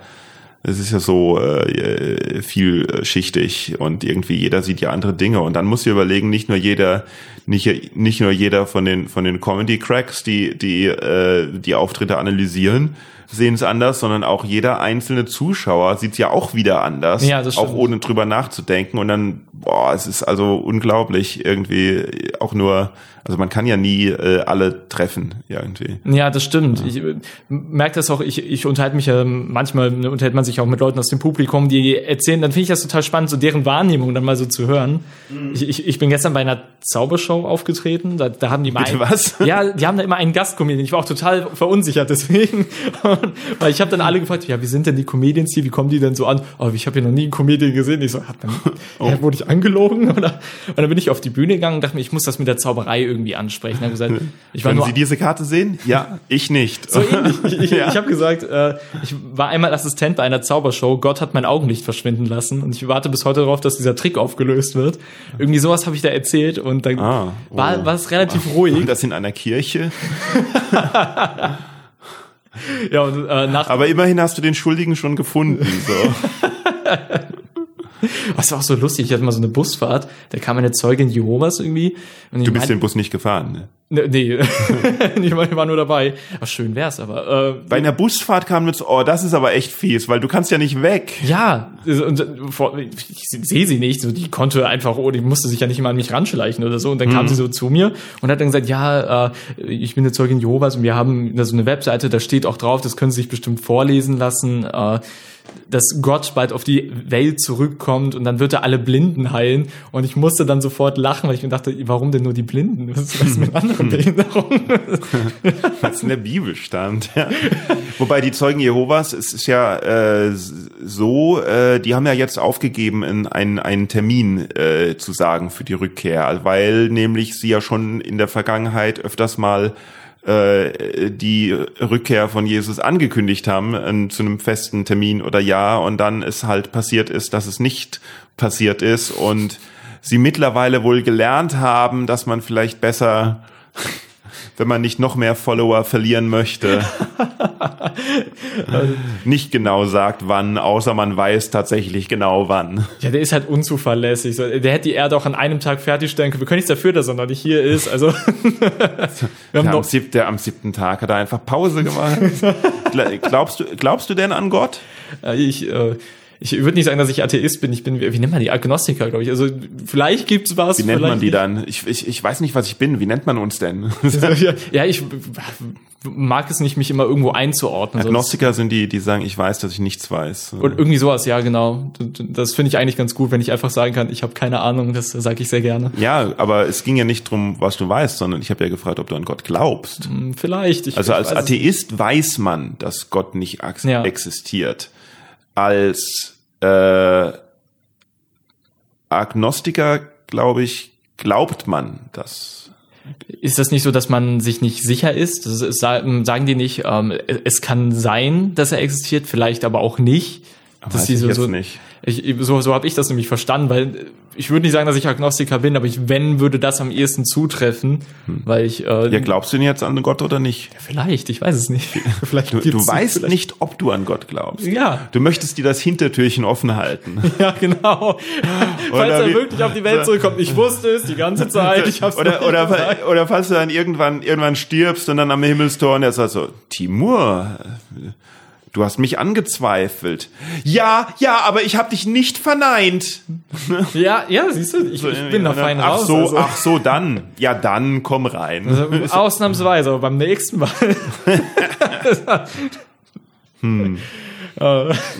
es ist ja so äh, vielschichtig und irgendwie jeder sieht ja andere Dinge und dann muss ich überlegen, nicht nur jeder, nicht, nicht nur jeder von den von den Comedy Cracks, die die äh, die Auftritte analysieren, sehen es anders, sondern auch jeder einzelne Zuschauer sieht es ja auch wieder anders, ja, das auch ohne drüber nachzudenken und dann boah, es ist also unglaublich irgendwie auch nur also man kann ja nie äh, alle treffen irgendwie. Ja, das stimmt. Ja. Ich äh, merke das auch, ich, ich unterhalte mich ja manchmal, unterhält man sich auch mit Leuten aus dem Publikum, die erzählen, dann finde ich das total spannend, so deren Wahrnehmung dann mal so zu hören. Mhm. Ich, ich, ich bin gestern bei einer Zaubershow aufgetreten, da, da haben die mal... Bitte was? Ja, die haben da immer einen Gastcomedian. Ich war auch total verunsichert deswegen. Und, weil ich habe dann alle gefragt, ja, wie sind denn die Comedians hier, wie kommen die denn so an? Oh, ich habe hier noch nie einen Comedian gesehen. Ich so, hat man, oh. wurde ich angelogen? Oder? Und dann bin ich auf die Bühne gegangen und dachte mir, ich muss das mit der Zauberei irgendwie ansprechen. Hab gesagt, ich war Können nur, Sie diese Karte sehen? Ja, ich nicht. So ähnlich. Ich, ich, ja. ich habe gesagt, äh, ich war einmal Assistent bei einer Zaubershow. Gott hat mein Augenlicht verschwinden lassen und ich warte bis heute darauf, dass dieser Trick aufgelöst wird. Irgendwie sowas habe ich da erzählt und dann ah, oh. war, war es relativ Ach, ruhig. Und das in einer Kirche? ja, und, äh, nach Aber immerhin hast du den Schuldigen schon gefunden. So. Was war auch so lustig, ich hatte mal so eine Busfahrt, da kam eine Zeugin Jehovas irgendwie. du bist mein, den Bus nicht gefahren, ne? Ne, nee, ich war nur dabei. Ach, schön wär's, aber. Äh, Bei einer Busfahrt kam mit, oh, das ist aber echt fies, weil du kannst ja nicht weg. Ja, und, ich sehe sie nicht, so die konnte einfach, oh, die musste sich ja nicht mal an mich ranschleichen oder so. Und dann mhm. kam sie so zu mir und hat dann gesagt, ja, äh, ich bin eine Zeugin Jehovas und wir haben da so eine Webseite, da steht auch drauf, das können Sie sich bestimmt vorlesen lassen. Äh, dass Gott bald auf die Welt zurückkommt und dann wird er alle Blinden heilen. Und ich musste dann sofort lachen, weil ich mir dachte, warum denn nur die Blinden? Was ist mit anderen Behinderungen? Was in der Bibel stand. Ja. Wobei die Zeugen Jehovas, es ist ja äh, so, äh, die haben ja jetzt aufgegeben, in einen, einen Termin äh, zu sagen für die Rückkehr, weil nämlich sie ja schon in der Vergangenheit öfters mal äh, die Rückkehr von Jesus angekündigt haben äh, zu einem festen Termin oder Jahr und dann es halt passiert ist, dass es nicht passiert ist und sie mittlerweile wohl gelernt haben, dass man vielleicht besser wenn man nicht noch mehr Follower verlieren möchte, nicht genau sagt, wann, außer man weiß tatsächlich genau wann. Ja, der ist halt unzuverlässig. Der hätte die Erde auch an einem Tag fertigstellen können. Wir können nichts dafür, dass er noch nicht hier ist. Also der, am sieb, der am siebten Tag hat er einfach Pause gemacht. glaubst du, glaubst du denn an Gott? Ich äh, ich würde nicht sagen, dass ich Atheist bin. Ich bin, wie nennt man die? Agnostiker, glaube ich. Also vielleicht gibt's was. Wie nennt man die nicht. dann? Ich, ich, ich weiß nicht, was ich bin. Wie nennt man uns denn? ja, ich mag es nicht, mich immer irgendwo einzuordnen. Agnostiker sind die, die sagen, ich weiß, dass ich nichts weiß. Und irgendwie sowas, ja, genau. Das finde ich eigentlich ganz gut, wenn ich einfach sagen kann, ich habe keine Ahnung. Das sage ich sehr gerne. Ja, aber es ging ja nicht drum, was du weißt, sondern ich habe ja gefragt, ob du an Gott glaubst. Hm, vielleicht. Ich, also als Atheist weiß man, dass Gott nicht ja. existiert. Als äh, Agnostiker, glaube ich, glaubt man das. Ist das nicht so, dass man sich nicht sicher ist? ist sagen die nicht, ähm, es kann sein, dass er existiert, vielleicht aber auch nicht. Weiß dass die so, so, nicht. Ich, so so habe ich das nämlich verstanden, weil ich würde nicht sagen, dass ich Agnostiker bin, aber ich, wenn, würde das am ehesten zutreffen, hm. weil ich. Äh, ja, glaubst du denn jetzt an Gott oder nicht? Ja, vielleicht, ich weiß es nicht. vielleicht du, du weißt vielleicht. nicht, ob du an Gott glaubst. Ja. Du möchtest dir das Hintertürchen offen halten. Ja, genau. falls er wirklich auf die Welt zurückkommt, ich wusste es die ganze Zeit. Ich hab's oder, oder, oder falls du dann irgendwann irgendwann stirbst und dann am Himmelstor und er sagt so, Timur Du hast mich angezweifelt. Ja, ja, aber ich habe dich nicht verneint. Ja, ja, siehst du, ich, so, ich bin da fein ach raus. So, also. Ach so, dann. Ja, dann komm rein. Also, ausnahmsweise, aber beim nächsten Mal. hm.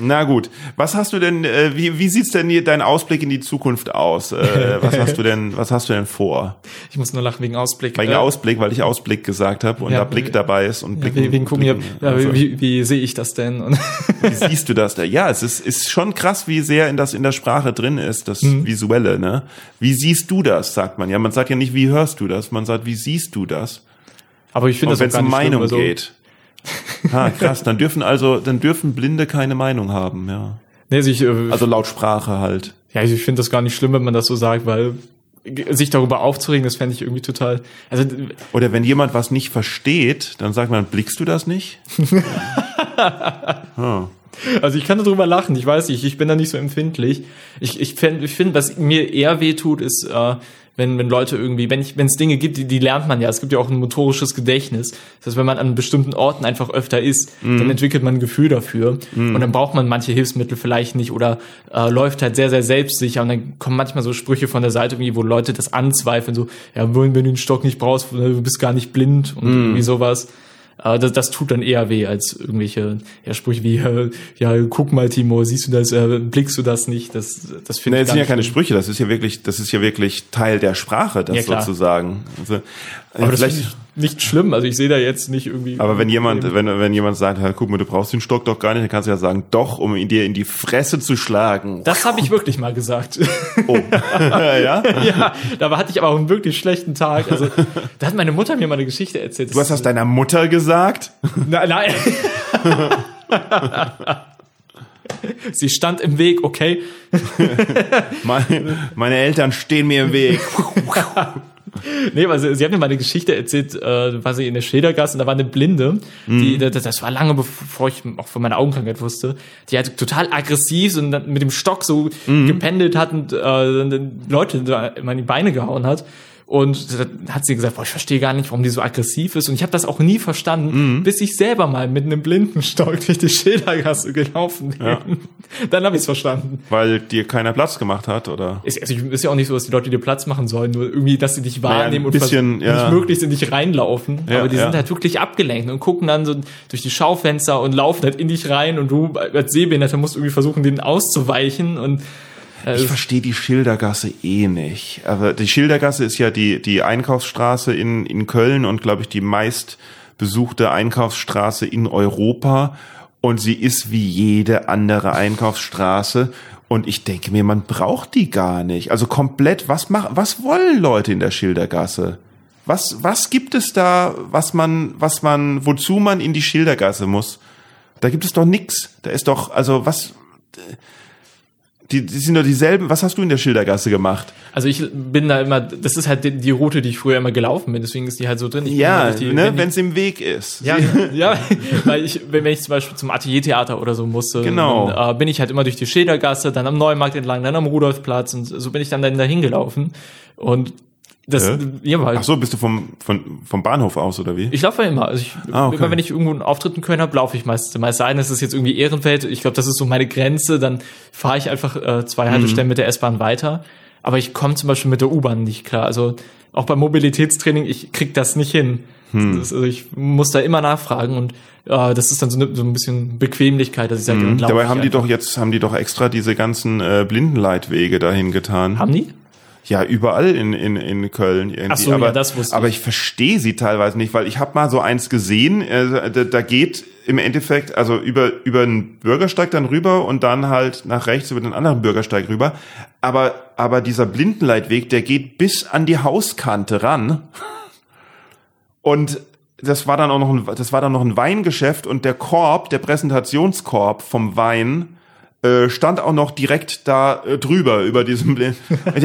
Na gut, was hast du denn? Äh, wie wie sieht's denn hier dein Ausblick in die Zukunft aus? Äh, was hast du denn? Was hast du denn vor? Ich muss nur lachen wegen Ausblick. Wegen äh, Ausblick, weil ich Ausblick gesagt habe und ja, da Blick dabei ist und Blick. Ja, wegen hier, ja, also. wie, wie sehe ich das denn? Und wie siehst du das da? Ja, es ist ist schon krass, wie sehr in das in der Sprache drin ist, das mhm. Visuelle. Ne? Wie siehst du das? Sagt man ja. Man sagt ja nicht, wie hörst du das? Man sagt, wie siehst du das? Aber ich finde, das wenn es um Meinung also, geht. Ha, krass. Dann dürfen also, dann dürfen Blinde keine Meinung haben, ja. Nee, also, ich, äh, also laut Sprache halt. Ja, ich finde das gar nicht schlimm, wenn man das so sagt, weil sich darüber aufzuregen, das fände ich irgendwie total. Also oder wenn jemand was nicht versteht, dann sagt man, blickst du das nicht? hm. Also ich kann darüber lachen, ich weiß nicht, ich bin da nicht so empfindlich. Ich, ich finde, ich find, was mir eher weh tut, ist, äh, wenn, wenn Leute irgendwie, wenn ich, wenn es Dinge gibt, die, die lernt man ja. Es gibt ja auch ein motorisches Gedächtnis. Das heißt, wenn man an bestimmten Orten einfach öfter ist, mhm. dann entwickelt man ein Gefühl dafür. Mhm. Und dann braucht man manche Hilfsmittel vielleicht nicht oder äh, läuft halt sehr, sehr selbstsicher. Und dann kommen manchmal so Sprüche von der Seite irgendwie, wo Leute das anzweifeln, so, ja, wenn du den Stock nicht brauchst, du bist gar nicht blind und mhm. irgendwie sowas. Äh, das, das tut dann eher weh als irgendwelche ja, Sprüche wie, äh, ja, guck mal, Timo, siehst du das, äh, blickst du das nicht? Das, das finde nee, ich. Das sind ja keine Sprüche, das ist ja wirklich, das ist ja wirklich Teil der Sprache, das ja, sozusagen. Also, aber das ist nicht, schlimm. Also ich sehe da jetzt nicht irgendwie. Aber wenn jemand, wenn, wenn jemand sagt, guck mal, du brauchst den Stock doch gar nicht, dann kannst du ja sagen, doch, um ihn dir in die Fresse zu schlagen. Das habe ich wirklich mal gesagt. Oh. ja? ja, da hatte ich aber auch einen wirklich schlechten Tag. Also, da hat meine Mutter mir mal eine Geschichte erzählt. Du hast das deiner Mutter gesagt? Nein, nein. Sie stand im Weg, okay. meine, meine Eltern stehen mir im Weg nee, weil sie, sie hat mir mal eine Geschichte erzählt, äh, war sie in der Schildergasse und da war eine Blinde, die, mhm. das, das war lange bevor ich auch von meiner Augenkrankheit wusste, die halt total aggressiv und mit dem Stock so mhm. gependelt hat und äh, Leute in die Beine gehauen hat. Und dann hat sie gesagt, boah, ich verstehe gar nicht, warum die so aggressiv ist. Und ich habe das auch nie verstanden, mhm. bis ich selber mal mit einem Blindenstock durch die Schildergasse gelaufen bin. Ja. Dann habe ich es verstanden. Weil dir keiner Platz gemacht hat, oder? Ist, also ist ja auch nicht so, dass die Leute dir Platz machen sollen, nur irgendwie, dass sie dich wahrnehmen naja, bisschen, und ja. nicht möglichst in dich reinlaufen. Ja, Aber die sind halt wirklich abgelenkt und gucken dann so durch die Schaufenster und laufen halt in dich rein und du als Sehbehinderter musst irgendwie versuchen, denen auszuweichen und äh, ich verstehe die Schildergasse eh nicht. Aber die Schildergasse ist ja die, die Einkaufsstraße in, in Köln und glaube ich die meist besuchte Einkaufsstraße in Europa. Und sie ist wie jede andere Einkaufsstraße. Und ich denke mir, man braucht die gar nicht. Also komplett, was mach, was wollen Leute in der Schildergasse? Was, was gibt es da, was man, was man, wozu man in die Schildergasse muss? Da gibt es doch nix. Da ist doch, also was, die, die sind doch dieselben. Was hast du in der Schildergasse gemacht? Also ich bin da immer, das ist halt die, die Route, die ich früher immer gelaufen bin, deswegen ist die halt so drin. Ich ja, die, ne, wenn es im Weg ist. Ja, ja, weil ich, wenn ich zum Beispiel zum Ateliertheater oder so musste, genau. dann, äh, bin ich halt immer durch die Schildergasse, dann am Neumarkt entlang, dann am Rudolfplatz und so bin ich dann, dann dahin gelaufen. Und das, äh? ja, weil, Ach so, bist du vom, vom, vom Bahnhof aus oder wie? Ich laufe ja immer. Also ich, ah, okay. immer wenn ich irgendwo einen Auftritt in Köln habe, laufe ich meistens. Meist sein, es ist jetzt irgendwie Ehrenfeld. Ich glaube, das ist so meine Grenze. Dann fahre ich einfach äh, zwei Haltestellen mhm. mit der S-Bahn weiter. Aber ich komme zum Beispiel mit der U-Bahn nicht klar. Also auch beim Mobilitätstraining, ich krieg das nicht hin. Hm. Das, also ich muss da immer nachfragen und äh, das ist dann so, ne, so ein bisschen Bequemlichkeit, dass ich sage, hm. Dabei haben die doch jetzt, haben die doch extra diese ganzen äh, Blindenleitwege dahin getan. Haben die? Ja, überall in, in, in Köln irgendwie. Ach so, aber, ja, das wusste ich. aber ich verstehe sie teilweise nicht, weil ich habe mal so eins gesehen, äh, da, da geht im Endeffekt also über über einen Bürgersteig dann rüber und dann halt nach rechts über den anderen Bürgersteig rüber. Aber aber dieser Blindenleitweg, der geht bis an die Hauskante ran. Und das war dann auch noch ein, das war dann noch ein Weingeschäft und der Korb, der Präsentationskorb vom Wein äh, stand auch noch direkt da äh, drüber über diesem Blind.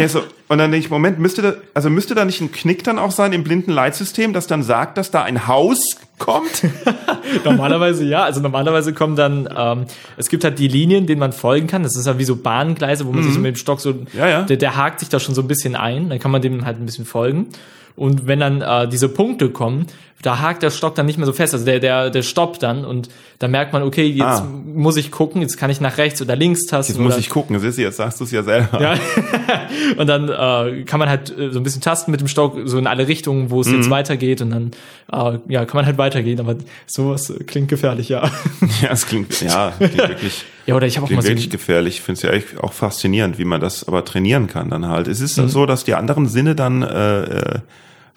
so, und dann denke ich, Moment, müsste da, also müsste da nicht ein Knick dann auch sein im blinden Leitsystem, das dann sagt, dass da ein Haus kommt? normalerweise ja. Also normalerweise kommen dann, ähm, es gibt halt die Linien, denen man folgen kann. Das ist ja wie so Bahngleise, wo man mhm. sich so mit dem Stock so, ja, ja. Der, der hakt sich da schon so ein bisschen ein. Dann kann man dem halt ein bisschen folgen. Und wenn dann äh, diese Punkte kommen, da hakt der Stock dann nicht mehr so fest. Also der, der, der stoppt dann und da merkt man, okay, jetzt ah. muss ich gucken, jetzt kann ich nach rechts oder links tasten. Jetzt muss ich gucken, das ist jetzt sagst du es ja selber. Ja. und dann äh, kann man halt äh, so ein bisschen tasten mit dem Stock, so in alle Richtungen, wo es mhm. jetzt weitergeht und dann äh, ja, kann man halt weitergehen. Aber sowas klingt gefährlich, ja. ja, es klingt, ja, klingt wirklich. ja, oder ich habe auch mal so wirklich gefährlich. Ich finde es ja echt auch faszinierend, wie man das aber trainieren kann dann halt. Es ist mhm. so, dass die anderen Sinne dann äh, äh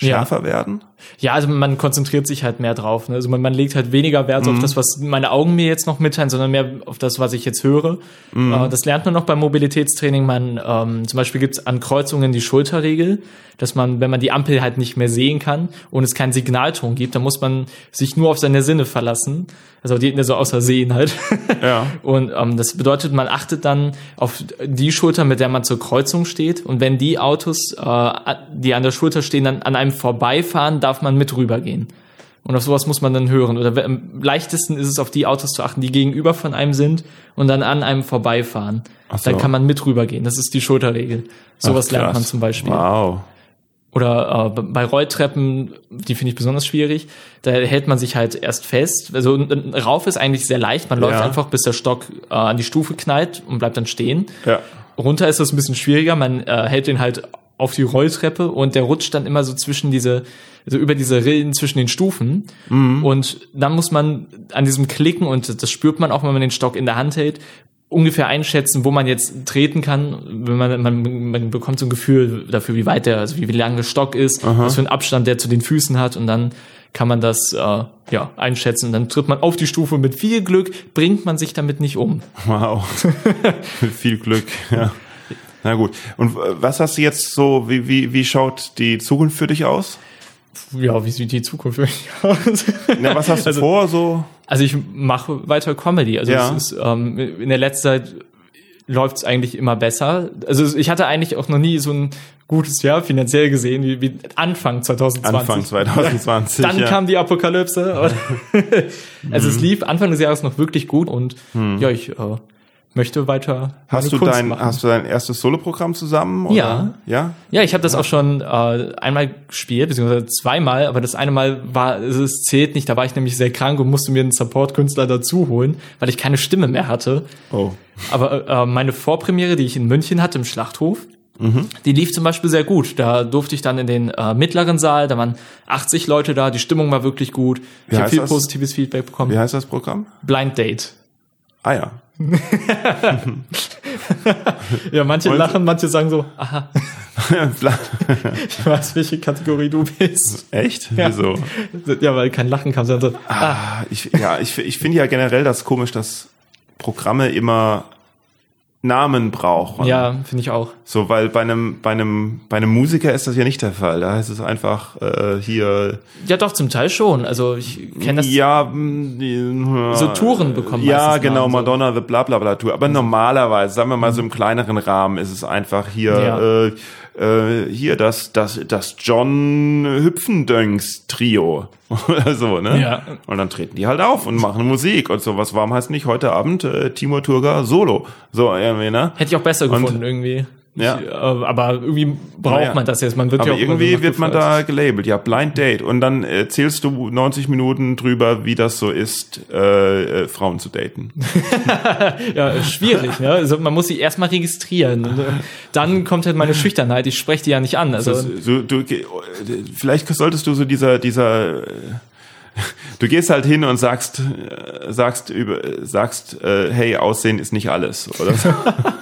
schärfer ja. werden? Ja, also man konzentriert sich halt mehr drauf. Ne? Also man, man legt halt weniger Wert mhm. auf das, was meine Augen mir jetzt noch mitteilen, sondern mehr auf das, was ich jetzt höre. Mhm. Äh, das lernt man noch beim Mobilitätstraining. Man ähm, zum Beispiel gibt's an Kreuzungen die Schulterregel, dass man, wenn man die Ampel halt nicht mehr sehen kann und es keinen Signalton gibt, dann muss man sich nur auf seine Sinne verlassen. Also die so außer Sehen halt. Ja. Und ähm, das bedeutet, man achtet dann auf die Schulter, mit der man zur Kreuzung steht. Und wenn die Autos, äh, die an der Schulter stehen, dann an einem vorbeifahren, darf man mit rübergehen. Und auf sowas muss man dann hören. Oder am leichtesten ist es, auf die Autos zu achten, die gegenüber von einem sind und dann an einem vorbeifahren. So. Dann kann man mit rübergehen. Das ist die Schulterregel. Sowas Ach, lernt man zum Beispiel. Wow. Oder äh, bei Rolltreppen, die finde ich besonders schwierig, da hält man sich halt erst fest. Also Rauf ist eigentlich sehr leicht, man läuft ja. einfach, bis der Stock äh, an die Stufe knallt und bleibt dann stehen. Ja. Runter ist das ein bisschen schwieriger, man äh, hält den halt auf die Rolltreppe und der rutscht dann immer so zwischen diese, also über diese Rillen zwischen den Stufen. Mhm. Und dann muss man an diesem Klicken, und das spürt man auch, wenn man den Stock in der Hand hält, ungefähr einschätzen, wo man jetzt treten kann. Wenn man, man, man bekommt so ein Gefühl dafür, wie weit der, also wie, wie lang der Stock ist, Aha. was für einen Abstand der zu den Füßen hat und dann kann man das äh, ja einschätzen. Und dann tritt man auf die Stufe mit viel Glück, bringt man sich damit nicht um. Wow. mit viel Glück, ja. Na gut. Und was hast du jetzt so, wie, wie, wie schaut die Zukunft für dich aus? Ja, wie sieht die Zukunft für mich aus? Na, was hast du also, vor so? Also ich mache weiter Comedy. Also ja. es ist, ähm, in der letzten Zeit läuft es eigentlich immer besser. Also ich hatte eigentlich auch noch nie so ein gutes Jahr finanziell gesehen wie, wie Anfang 2020. Anfang 2020. Dann ja. kam die Apokalypse. also es lief Anfang des Jahres noch wirklich gut und hm. ja, ich äh, möchte weiter. Hast du dein machen. hast du dein erstes Soloprogramm zusammen? Oder? Ja. Ja. Ja, ich habe das ja. auch schon äh, einmal gespielt, beziehungsweise zweimal, aber das eine Mal war, es zählt nicht, da war ich nämlich sehr krank und musste mir einen Support-Künstler dazu holen, weil ich keine Stimme mehr hatte. Oh. Aber äh, meine Vorpremiere, die ich in München hatte im Schlachthof, Mhm. Die lief zum Beispiel sehr gut. Da durfte ich dann in den äh, mittleren Saal, da waren 80 Leute da, die Stimmung war wirklich gut. Ich habe viel das? positives Feedback bekommen. Wie heißt das Programm? Blind Date. Ah ja. Ja, manche Und? lachen, manche sagen so, aha. ich weiß, welche Kategorie du bist. Echt? Ja. Wieso? Ja, weil kein Lachen kam, sondern so, ah. ah. Ich, ja, ich, ich finde ja generell das komisch, dass Programme immer Namen brauchen. Ja, finde ich auch. So, weil bei einem, bei einem, bei einem Musiker ist das ja nicht der Fall. Da heißt es einfach äh, hier. Ja, doch, zum Teil schon. Also ich kenne das. Ja, die, so Touren bekommen. Ja, genau, Namen, Madonna, so. the bla bla bla Tour. Aber mhm. normalerweise, sagen wir mal so im kleineren Rahmen, ist es einfach hier. Ja. Äh, äh, hier das, das, das John Hüpfendöngs Trio oder so, ne? Ja. Und dann treten die halt auf und machen Musik und so. Was warum heißt nicht heute Abend äh, Timur Turga Solo? So irgendwie, ne? Hätte ich auch besser gefunden und, irgendwie. Ja. Ich, äh, aber irgendwie braucht ja. man das jetzt. Man wird aber ja irgendwie wird man da gelabelt. Ja, Blind Date. Und dann erzählst du 90 Minuten drüber, wie das so ist, äh, äh, Frauen zu daten. ja, schwierig. Ne? Also man muss sie erstmal registrieren. Und, äh, dann kommt halt meine Schüchternheit. Ich spreche die ja nicht an. Also so, du, vielleicht solltest du so dieser dieser du gehst halt hin und sagst, äh, sagst über, sagst, äh, hey, Aussehen ist nicht alles, oder? Ach,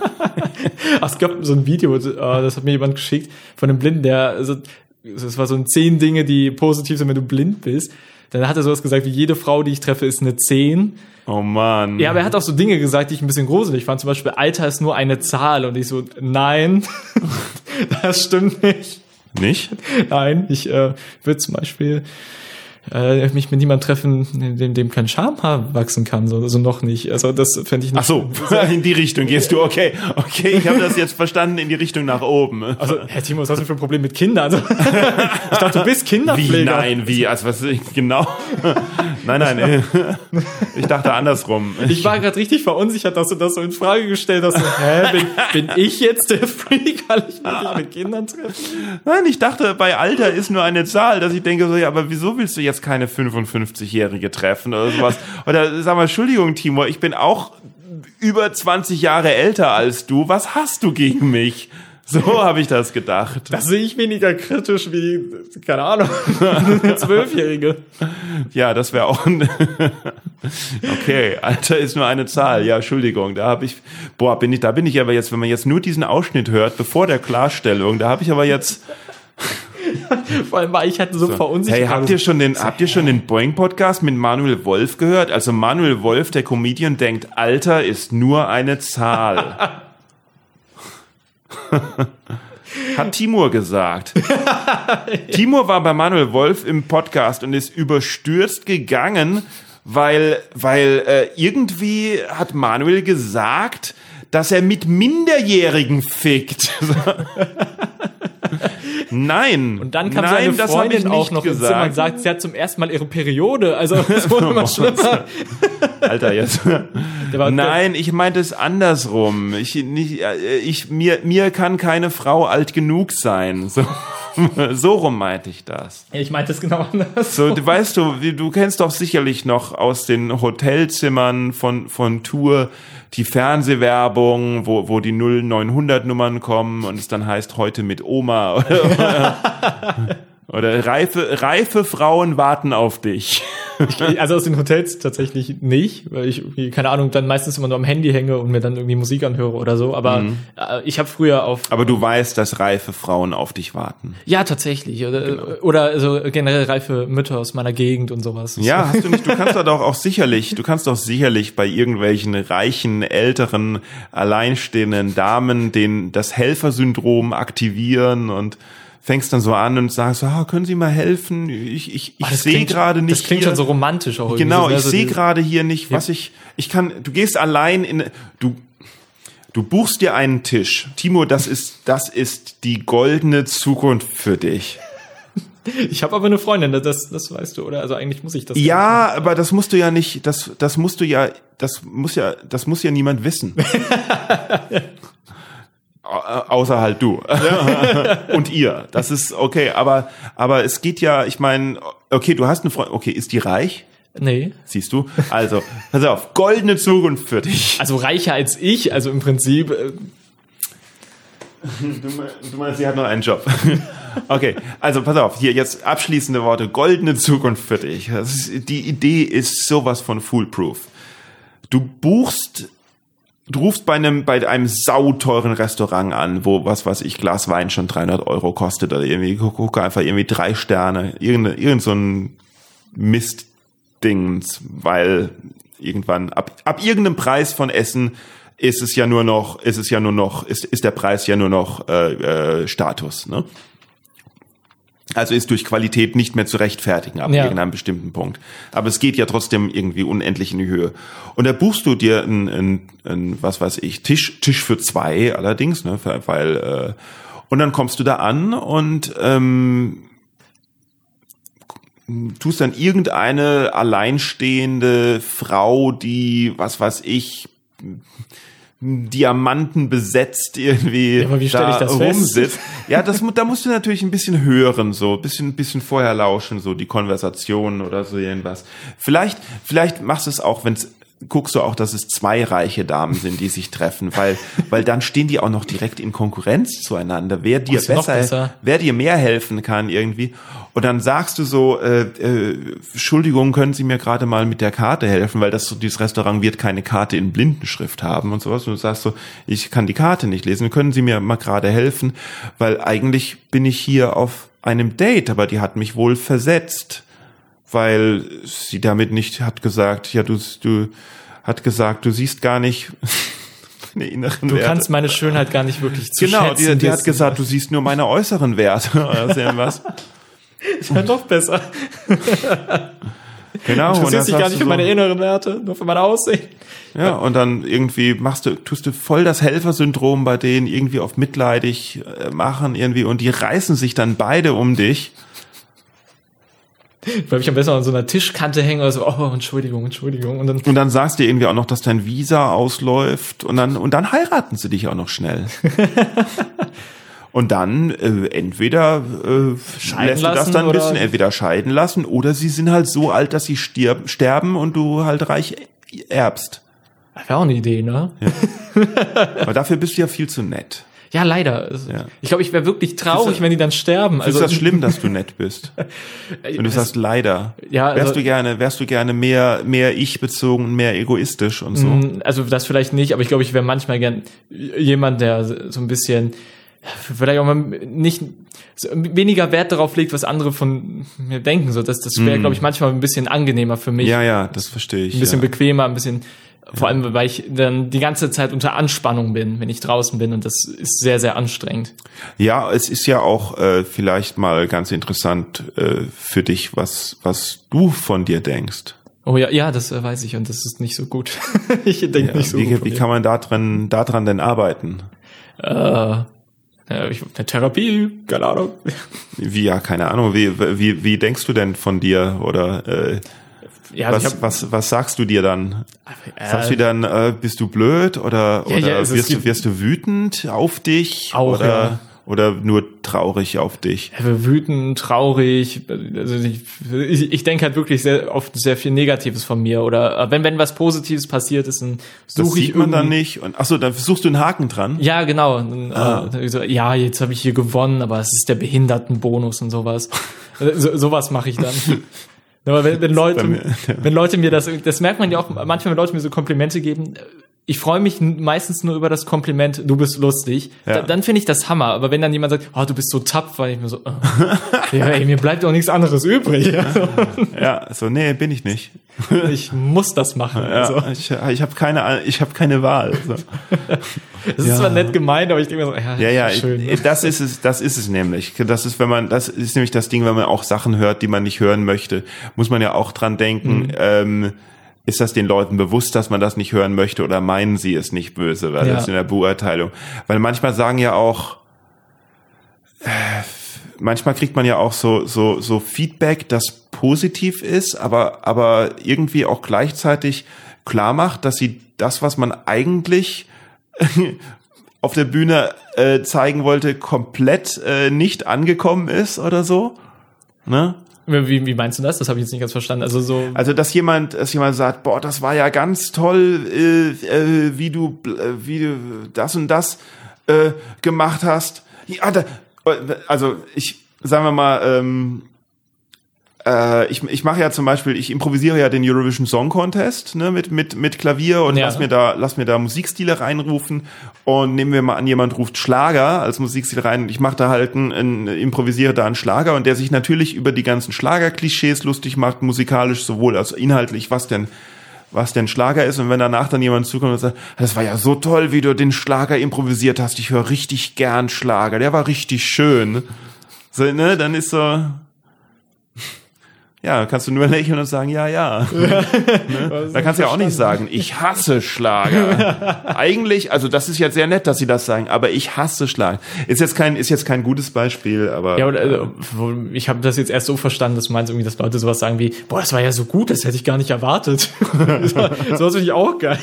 es gab so ein Video, äh, das hat mir jemand geschickt von einem Blinden, der, also, es war so ein zehn Dinge, die positiv sind, wenn du blind bist. Dann hat er sowas gesagt, wie jede Frau, die ich treffe, ist eine zehn. Oh man. Ja, aber er hat auch so Dinge gesagt, die ich ein bisschen gruselig fand. Zum Beispiel, Alter ist nur eine Zahl. Und ich so, nein, das stimmt nicht. Nicht? Nein, ich äh, würde zum Beispiel äh, mich mit niemand treffen, dem, dem kein Schamhaar wachsen kann, so, so noch nicht. Also das fände ich nicht. Ach so, in die Richtung gehst du, okay. Okay, ich habe das jetzt verstanden, in die Richtung nach oben. Also, Herr Timo, was hast du für ein Problem mit Kindern? Also, ich dachte, du bist Kinderpfleger. Wie, nein, wie, also was, genau. nein, nein, ich dachte andersrum. Ich war gerade richtig verunsichert, dass du das so in Frage gestellt hast. Hä, bin, bin ich jetzt der Freak, weil ich mich mit Kindern treffe? Nein, ich dachte, bei Alter ist nur eine Zahl, dass ich denke so, ja, aber wieso willst du jetzt jetzt keine 55-Jährige treffen oder sowas. Oder sag mal, Entschuldigung, Timur, ich bin auch über 20 Jahre älter als du. Was hast du gegen mich? So habe ich das gedacht. Das sehe ich weniger kritisch wie, keine Ahnung, eine Zwölfjährige. Ja, das wäre auch ein Okay, Alter ist nur eine Zahl. Ja, Entschuldigung, da habe ich, boah, bin ich, da bin ich aber jetzt, wenn man jetzt nur diesen Ausschnitt hört, bevor der Klarstellung, da habe ich aber jetzt Vor allem war ich halt so, so. verunsichert. Hey, habt ihr schon den, habt ihr schon den Boeing Podcast mit Manuel Wolf gehört? Also Manuel Wolf, der Comedian, denkt, Alter ist nur eine Zahl. Hat Timur gesagt. Timur war bei Manuel Wolf im Podcast und ist überstürzt gegangen, weil, weil äh, irgendwie hat Manuel gesagt, dass er mit Minderjährigen fickt. Nein. Und dann kam nein, seine Freundin auch noch gesagt. ins Zimmer und sagt, sie hat zum ersten Mal ihre Periode. Also es wurde immer schlimmer. Alter, jetzt. nein, ich meinte es andersrum. Ich, nicht, äh, ich, mir, mir kann keine Frau alt genug sein. So. so rum meinte ich das. Ich meinte es genau anders. So, du weißt du, du kennst doch sicherlich noch aus den Hotelzimmern von, von Tour die Fernsehwerbung, wo, wo die 0900 Nummern kommen und es dann heißt heute mit Oma oder, oder reife, reife Frauen warten auf dich. Ich, also aus den Hotels tatsächlich nicht, weil ich, keine Ahnung, dann meistens immer nur am Handy hänge und mir dann irgendwie Musik anhöre oder so. Aber mhm. äh, ich habe früher auf. Aber du weißt, dass reife Frauen auf dich warten. Ja, tatsächlich. Oder, genau. oder also generell reife Mütter aus meiner Gegend und sowas. Ja, hast du nicht, du kannst da doch auch sicherlich, du kannst doch sicherlich bei irgendwelchen reichen, älteren, alleinstehenden Damen den, das Helfersyndrom aktivieren und fängst dann so an und sagst, ah, können Sie mal helfen? Ich, ich, ich sehe gerade nicht. Das klingt hier, schon so romantisch auch. Genau, so, ich sehe gerade hier nicht, was ja. ich, ich kann, du gehst allein in, du, du buchst dir einen Tisch. Timo, das ist, das ist die goldene Zukunft für dich. Ich habe aber eine Freundin, das, das weißt du, oder? Also eigentlich muss ich das. Ja, aber das musst du ja nicht, das, das musst du ja, das muss ja, das muss ja niemand wissen. Außer halt du und ihr. Das ist okay, aber aber es geht ja, ich meine, okay, du hast eine Freundin, okay, ist die reich? Nee. Siehst du? Also, pass auf, goldene Zukunft für dich. Also reicher als ich, also im Prinzip. Äh du, du meinst, sie hat noch einen Job. Okay, also pass auf, hier jetzt abschließende Worte. Goldene Zukunft für dich. Ist, die Idee ist sowas von foolproof. Du buchst du rufst bei einem, bei einem sauteuren Restaurant an, wo, was weiß ich, Glas Wein schon 300 Euro kostet oder irgendwie, guck einfach irgendwie drei Sterne, irgendein, irgend so ein Mistdings, weil irgendwann, ab, ab irgendeinem Preis von Essen ist es ja nur noch, ist es ja nur noch, ist, ist der Preis ja nur noch äh, äh, Status, ne? Also ist durch Qualität nicht mehr zu rechtfertigen ab ja. irgendeinem bestimmten Punkt. Aber es geht ja trotzdem irgendwie unendlich in die Höhe. Und da buchst du dir ein, ein, ein was weiß ich, Tisch, Tisch für zwei allerdings, ne, weil äh, und dann kommst du da an und ähm, tust dann irgendeine alleinstehende Frau, die, was weiß ich, Diamanten besetzt irgendwie ja, aber wie da ich das rumsitzt. Ja, das, da musst du natürlich ein bisschen hören, so ein bisschen, bisschen vorher lauschen, so die Konversation oder so irgendwas. Vielleicht, vielleicht machst du es auch, wenn es guckst du auch, dass es zwei reiche Damen sind, die sich treffen, weil, weil dann stehen die auch noch direkt in Konkurrenz zueinander. Wer dir besser, besser, wer dir mehr helfen kann irgendwie. Und dann sagst du so, äh, äh, Entschuldigung, können Sie mir gerade mal mit der Karte helfen, weil das so, dieses Restaurant wird keine Karte in Blindenschrift haben und sowas. Und du sagst so, ich kann die Karte nicht lesen, können Sie mir mal gerade helfen, weil eigentlich bin ich hier auf einem Date, aber die hat mich wohl versetzt weil sie damit nicht hat gesagt, ja, du, du hat gesagt, du siehst gar nicht meine inneren du Werte. Du kannst meine Schönheit gar nicht wirklich zu Genau, die, die hat gesagt, du siehst nur meine äußeren Werte oder so irgendwas. Ist ja noch besser. Genau. Du interessierst dich gar nicht für so, meine inneren Werte, nur für mein Aussehen. Ja, und dann irgendwie machst du, tust du voll das Helfersyndrom bei denen irgendwie auf mitleidig äh, machen irgendwie und die reißen sich dann beide um dich weil ich am besten an so einer Tischkante hänge oder so, oh, Entschuldigung, Entschuldigung. Und dann, und dann sagst du irgendwie auch noch, dass dein Visa ausläuft und dann, und dann heiraten sie dich auch noch schnell. und dann äh, entweder äh, lässt du das dann ein bisschen entweder scheiden lassen oder sie sind halt so alt, dass sie stirb, sterben und du halt reich erbst. Wäre auch eine Idee, ne? Ja. Aber dafür bist du ja viel zu nett. Ja, leider. Ja. Ich glaube, ich wäre wirklich traurig, das, wenn die dann sterben. Also ist das schlimm, dass du nett bist? wenn du sagst leider. Ja, also, wärst du gerne, wärst du gerne mehr, mehr ich bezogen, mehr egoistisch und so? Mm, also das vielleicht nicht, aber ich glaube, ich wäre manchmal gern jemand, der so ein bisschen vielleicht auch mal nicht weniger Wert darauf legt, was andere von mir denken. So, das, das wäre, mm. glaube ich, manchmal ein bisschen angenehmer für mich. Ja, ja, das verstehe ich. Ein bisschen ja. bequemer, ein bisschen vor allem, weil ich dann die ganze Zeit unter Anspannung bin, wenn ich draußen bin und das ist sehr, sehr anstrengend. Ja, es ist ja auch äh, vielleicht mal ganz interessant äh, für dich, was, was du von dir denkst. Oh ja, ja, das äh, weiß ich und das ist nicht so gut. ich denke ja, nicht so wie, gut. Wie kann man da dran, da dran denn arbeiten? Äh, ja, ich, eine Therapie, keine Ahnung. Wie, ja, keine Ahnung. Wie, wie, wie denkst du denn von dir oder äh, ja, also was, hab, was, was sagst du dir dann? Äh, sagst du dann, äh, bist du blöd oder, ja, oder ja, wirst, du, wirst du wütend auf dich? Auch, oder, ja. oder nur traurig auf dich? Wütend, traurig. Also ich, ich, ich denke halt wirklich sehr oft sehr viel Negatives von mir. Oder äh, wenn, wenn was Positives passiert ist, dann suche ich. sieht man dann nicht. Und, achso, dann versuchst du einen Haken dran. Ja, genau. Und, ah. äh, ja, jetzt habe ich hier gewonnen, aber es ist der Behindertenbonus und sowas. so, sowas mache ich dann. Aber wenn, wenn Leute, mir, ja. wenn Leute mir das, das merkt man ja auch manchmal, wenn Leute mir so Komplimente geben, ich freue mich meistens nur über das Kompliment, du bist lustig. Ja. Da, dann finde ich das Hammer. Aber wenn dann jemand sagt, oh, du bist so tapfer, ich mir so, oh. ja, ey, mir bleibt auch nichts anderes übrig. ja, so, nee, bin ich nicht. ich muss das machen. Ja, also. Ich, ich habe keine, ich habe keine Wahl. So. Das ist zwar nett gemeint, aber ich denke mir so, ja, ja, ja schön. Ich, das ist es, das ist es nämlich. Das ist, wenn man, das ist nämlich das Ding, wenn man auch Sachen hört, die man nicht hören möchte, muss man ja auch dran denken, mhm. ähm, ist das den Leuten bewusst, dass man das nicht hören möchte oder meinen sie es nicht böse, weil ja. das ist in der Beurteilung. Weil manchmal sagen ja auch, äh, manchmal kriegt man ja auch so, so, so Feedback, das positiv ist, aber, aber irgendwie auch gleichzeitig klar macht, dass sie das, was man eigentlich auf der Bühne äh, zeigen wollte, komplett äh, nicht angekommen ist oder so. Ne? Wie, wie meinst du das? Das habe ich jetzt nicht ganz verstanden. Also so. Also dass jemand, dass jemand sagt, boah, das war ja ganz toll, äh, äh, wie du, äh, wie du das und das äh, gemacht hast. Ja, da, also ich, sagen wir mal, ähm, äh, ich, ich mache ja zum Beispiel, ich improvisiere ja den Eurovision Song Contest ne, mit, mit, mit Klavier und ja. lass mir da, lass mir da Musikstile reinrufen und nehmen wir mal an, jemand ruft Schlager als Musikstil rein und ich mache da halt einen, einen, improvisiere da einen Schlager und der sich natürlich über die ganzen Schlagerklischees lustig macht, musikalisch sowohl als inhaltlich, was denn was denn Schlager ist und wenn danach dann jemand zukommt und sagt, das war ja so toll, wie du den Schlager improvisiert hast, ich höre richtig gern Schlager, der war richtig schön. So, ne, dann ist so, ja, kannst du nur lächeln und sagen, ja, ja. ne? Da kannst du ja auch nicht sagen, ich hasse Schlager. Eigentlich, also das ist jetzt sehr nett, dass sie das sagen, aber ich hasse Schlager. Ist jetzt kein, ist jetzt kein gutes Beispiel, aber. Ja, oder, also, ich habe das jetzt erst so verstanden, dass du meinst irgendwie, dass Leute sowas sagen wie, boah, das war ja so gut, das hätte ich gar nicht erwartet. so was finde ich auch geil.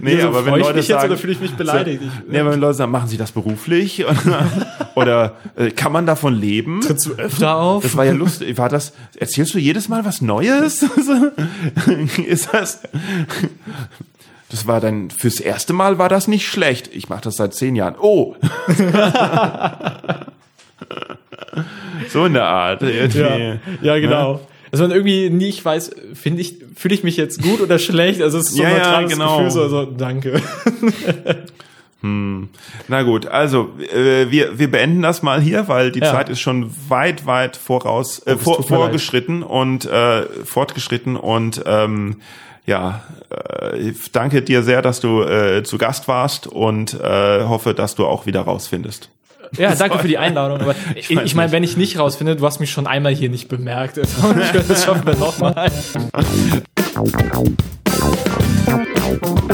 Nee, so, aber wenn Leute mich sagen, jetzt oder fühle ich mich beleidigt? So, nee, aber wenn Leute sagen, machen sie das beruflich? oder, oder äh, kann man davon leben? Trittst du öfter auf? Das war ja lustig. War das, erzählst du jedes Mal was Neues? ist das? Das war dann fürs erste Mal war das nicht schlecht. Ich mache das seit zehn Jahren. Oh. so in der Art. Ja, ja, genau. Ja. Also man irgendwie nicht weiß, finde ich, fühle ich mich jetzt gut oder schlecht. Also es ist so ein ja, ja, genau. Gefühl, so, also danke. Hm. Na gut, also äh, wir, wir beenden das mal hier, weil die ja. Zeit ist schon weit, weit voraus äh, vor, vorgeschritten und äh, fortgeschritten und ähm, ja, äh, danke dir sehr, dass du äh, zu Gast warst und äh, hoffe, dass du auch wieder rausfindest. Ja, danke für die Einladung. Aber ich, ich meine, wenn ich nicht rausfinde, du hast mich schon einmal hier nicht bemerkt. das schaffen wir nochmal.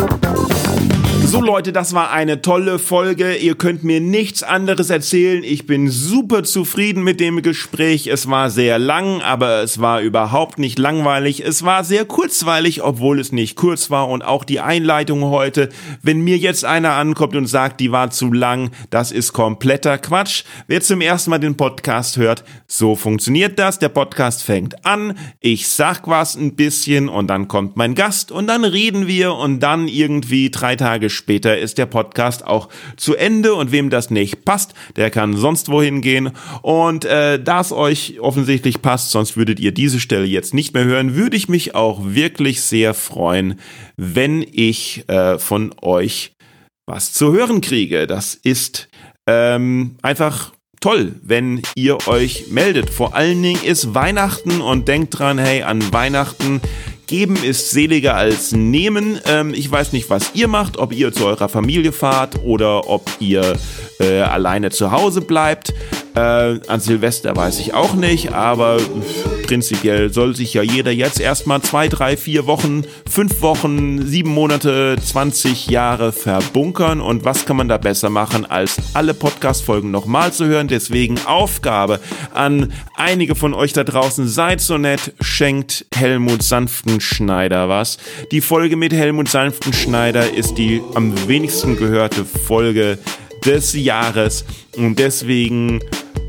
So Leute, das war eine tolle Folge. Ihr könnt mir nichts anderes erzählen. Ich bin super zufrieden mit dem Gespräch. Es war sehr lang, aber es war überhaupt nicht langweilig. Es war sehr kurzweilig, obwohl es nicht kurz war. Und auch die Einleitung heute, wenn mir jetzt einer ankommt und sagt, die war zu lang, das ist kompletter Quatsch. Wer zum ersten Mal den Podcast hört, so funktioniert das. Der Podcast fängt an, ich sag was ein bisschen und dann kommt mein Gast und dann reden wir und dann irgendwie drei Tage später später ist der Podcast auch zu Ende und wem das nicht passt, der kann sonst wohin gehen. Und äh, da es euch offensichtlich passt, sonst würdet ihr diese Stelle jetzt nicht mehr hören, würde ich mich auch wirklich sehr freuen, wenn ich äh, von euch was zu hören kriege. Das ist ähm, einfach toll, wenn ihr euch meldet. Vor allen Dingen ist Weihnachten und denkt dran, hey, an Weihnachten Geben ist seliger als nehmen. Ähm, ich weiß nicht, was ihr macht, ob ihr zu eurer Familie fahrt oder ob ihr äh, alleine zu Hause bleibt. Äh, an Silvester weiß ich auch nicht, aber prinzipiell soll sich ja jeder jetzt erstmal zwei, drei, vier Wochen, fünf Wochen, sieben Monate, 20 Jahre verbunkern. Und was kann man da besser machen, als alle Podcast-Folgen nochmal zu hören? Deswegen Aufgabe an einige von euch da draußen. Seid so nett, schenkt Helmut Sanftenschneider was. Die Folge mit Helmut Sanftenschneider ist die am wenigsten gehörte Folge des Jahres. Und deswegen,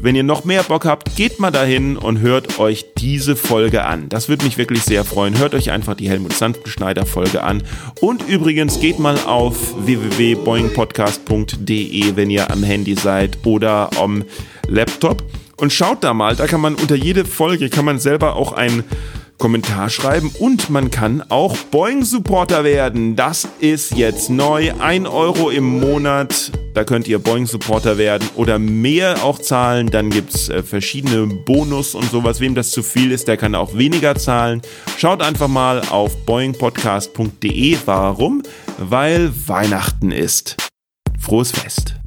wenn ihr noch mehr Bock habt, geht mal dahin und hört euch diese Folge an. Das würde mich wirklich sehr freuen. Hört euch einfach die Helmut Sanftenschneider Folge an. Und übrigens geht mal auf www.boingpodcast.de, wenn ihr am Handy seid oder am Laptop. Und schaut da mal, da kann man unter jede Folge, kann man selber auch ein Kommentar schreiben und man kann auch Boeing-Supporter werden. Das ist jetzt neu. Ein Euro im Monat. Da könnt ihr Boeing-Supporter werden oder mehr auch zahlen. Dann gibt's äh, verschiedene Bonus und sowas. Wem das zu viel ist, der kann auch weniger zahlen. Schaut einfach mal auf boingpodcast.de. Warum? Weil Weihnachten ist. Frohes Fest.